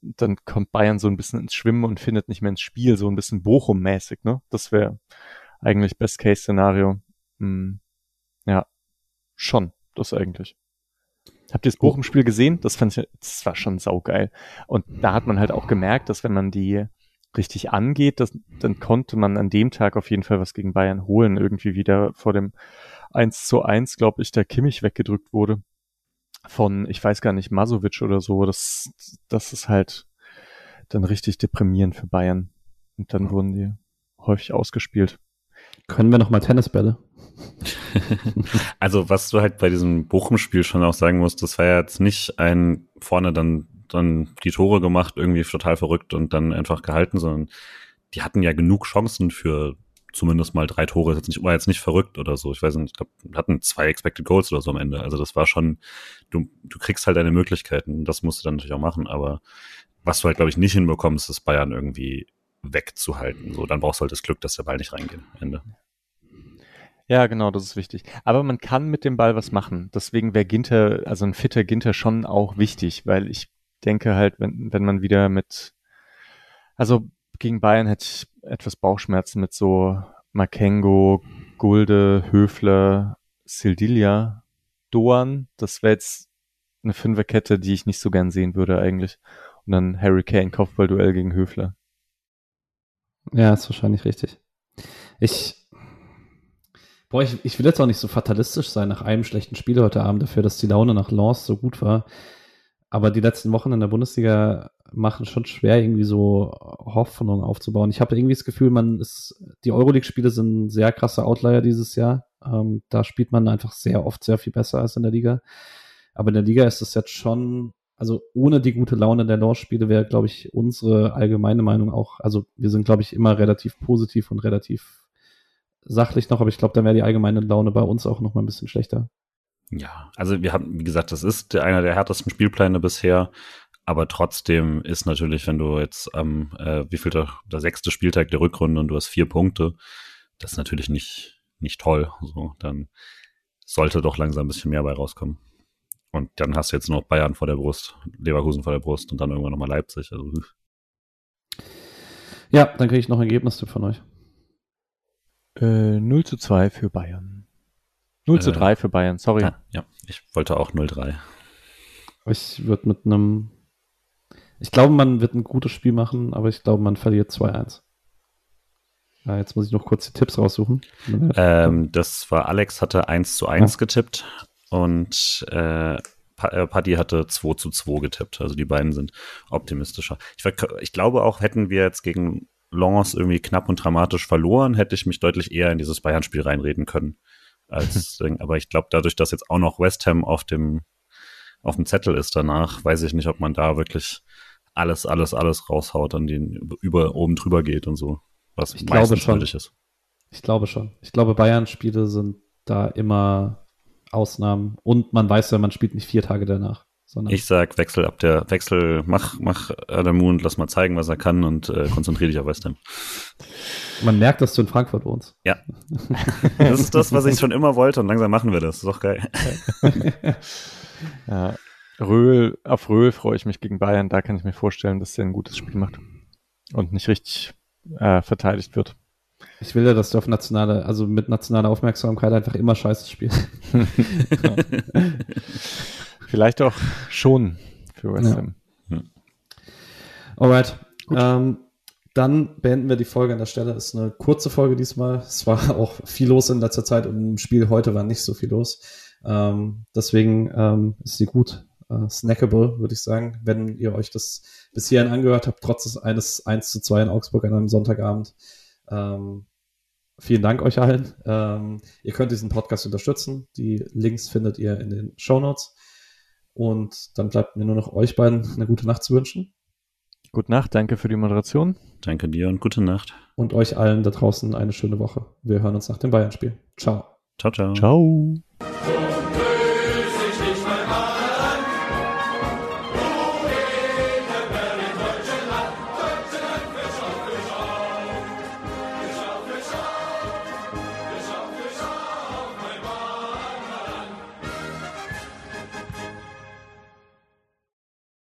Speaker 2: dann kommt Bayern so ein bisschen ins Schwimmen und findet nicht mehr ins Spiel, so ein bisschen Bochum-mäßig, ne? Das wäre eigentlich Best-Case-Szenario. Hm, ja, schon, das eigentlich. Habt ihr das Bochum-Spiel gesehen? Das fand ich, das war schon saugeil. Und da hat man halt auch gemerkt, dass wenn man die richtig angeht, das, dann konnte man an dem Tag auf jeden Fall was gegen Bayern holen. Irgendwie wieder vor dem 1 zu 1, glaube ich, der Kimmich weggedrückt wurde von, ich weiß gar nicht, Masovic oder so. Das, das ist halt dann richtig deprimierend für Bayern. Und dann wurden die häufig ausgespielt.
Speaker 1: Können wir noch mal Tennisbälle?
Speaker 3: also was du halt bei diesem Bochum-Spiel schon auch sagen musst, das war ja jetzt nicht ein vorne dann dann die Tore gemacht, irgendwie total verrückt und dann einfach gehalten, sondern die hatten ja genug Chancen für zumindest mal drei Tore. Jetzt nicht, war jetzt nicht verrückt oder so. Ich weiß nicht, ich glaube, hatten zwei Expected Goals oder so am Ende. Also das war schon, du, du kriegst halt deine Möglichkeiten. Das musst du dann natürlich auch machen. Aber was du halt, glaube ich, nicht hinbekommst, ist Bayern irgendwie wegzuhalten. So, dann brauchst du halt das Glück, dass der Ball nicht reingeht am Ende.
Speaker 2: Ja, genau, das ist wichtig. Aber man kann mit dem Ball was machen. Deswegen wäre Ginter, also ein fitter Ginter schon auch wichtig, weil ich denke halt, wenn, wenn man wieder mit, also gegen Bayern hätte ich etwas Bauchschmerzen mit so Makengo, Gulde, Höfler, Sildilia, Doan. Das wäre jetzt eine Fünferkette, die ich nicht so gern sehen würde eigentlich. Und dann Harry Kane, Kopfballduell gegen Höfler.
Speaker 1: Ja, ist wahrscheinlich richtig. Ich, boah, ich, ich will jetzt auch nicht so fatalistisch sein nach einem schlechten Spiel heute Abend dafür, dass die Laune nach Lens so gut war. Aber die letzten Wochen in der Bundesliga machen schon schwer, irgendwie so Hoffnung aufzubauen. Ich habe irgendwie das Gefühl, man ist, die Euroleague-Spiele sind sehr krasse Outlier dieses Jahr. Ähm, da spielt man einfach sehr oft sehr viel besser als in der Liga. Aber in der Liga ist es jetzt schon, also ohne die gute Laune der Launch-Spiele wäre, glaube ich, unsere allgemeine Meinung auch, also wir sind, glaube ich, immer relativ positiv und relativ sachlich noch, aber ich glaube, dann wäre die allgemeine Laune bei uns auch noch mal ein bisschen schlechter.
Speaker 3: Ja, also wir haben, wie gesagt, das ist einer der härtesten Spielpläne bisher. Aber trotzdem ist natürlich, wenn du jetzt am, äh, wie viel der, der sechste Spieltag der Rückrunde und du hast vier Punkte, das ist natürlich nicht, nicht toll. So, dann sollte doch langsam ein bisschen mehr bei rauskommen. Und dann hast du jetzt noch Bayern vor der Brust, Leverkusen vor der Brust und dann irgendwann nochmal Leipzig. Also.
Speaker 1: Ja, dann kriege ich noch ein Ergebnistipp von euch.
Speaker 2: Äh, 0 zu 2 für Bayern. 0 äh, zu 3 für Bayern, sorry.
Speaker 3: Ja, ja ich wollte auch 0-3.
Speaker 1: Ich würde mit einem ich glaube, man wird ein gutes Spiel machen, aber ich glaube, man verliert 2-1. Ja, jetzt muss ich noch kurz die Tipps raussuchen.
Speaker 3: Ähm, das war Alex hatte 1 zu 1 ja. getippt und äh, äh Paddy hatte 2 zu 2 getippt. Also die beiden sind optimistischer. Ich, ich glaube auch, hätten wir jetzt gegen Lens irgendwie knapp und dramatisch verloren, hätte ich mich deutlich eher in dieses Bayern-Spiel reinreden können. Als, aber ich glaube, dadurch, dass jetzt auch noch West Ham auf dem, auf dem Zettel ist danach, weiß ich nicht, ob man da wirklich alles, alles, alles raushaut, an den über oben drüber geht und so.
Speaker 1: Was ich glaube schon. ist. Ich glaube schon. Ich glaube, Bayern-Spiele sind da immer Ausnahmen und man weiß ja, man spielt nicht vier Tage danach.
Speaker 3: Ich sag, wechsel ab der Wechsel, mach, mach Adamu und lass mal zeigen, was er kann und äh, konzentriere dich auf West Ham.
Speaker 1: Man merkt, dass du in Frankfurt wohnst.
Speaker 3: Ja. Das ist das, was ich schon immer wollte und langsam machen wir das. Ist doch geil.
Speaker 2: ja. Röhl, auf Röhl freue ich mich gegen Bayern. Da kann ich mir vorstellen, dass er ein gutes Spiel macht und nicht richtig äh, verteidigt wird.
Speaker 1: Ich will ja, dass du auf nationale, also mit nationaler Aufmerksamkeit einfach immer Scheiße spielst.
Speaker 2: Vielleicht auch schon für West Ham. Ja.
Speaker 1: Alright. Ähm, dann beenden wir die Folge an der Stelle. Ist eine kurze Folge diesmal. Es war auch viel los in letzter Zeit und im Spiel heute war nicht so viel los. Ähm, deswegen ähm, ist sie gut äh, snackable, würde ich sagen, wenn ihr euch das bis hierhin angehört habt, trotz eines 1 zu 2 in Augsburg an einem Sonntagabend. Ähm, vielen Dank euch allen. Ähm, ihr könnt diesen Podcast unterstützen. Die Links findet ihr in den Show Notes. Und dann bleibt mir nur noch euch beiden eine gute Nacht zu wünschen.
Speaker 2: Gute Nacht, danke für die Moderation.
Speaker 3: Danke dir und gute Nacht.
Speaker 1: Und euch allen da draußen eine schöne Woche. Wir hören uns nach dem Bayern-Spiel. Ciao.
Speaker 3: Ciao, ciao.
Speaker 2: Ciao.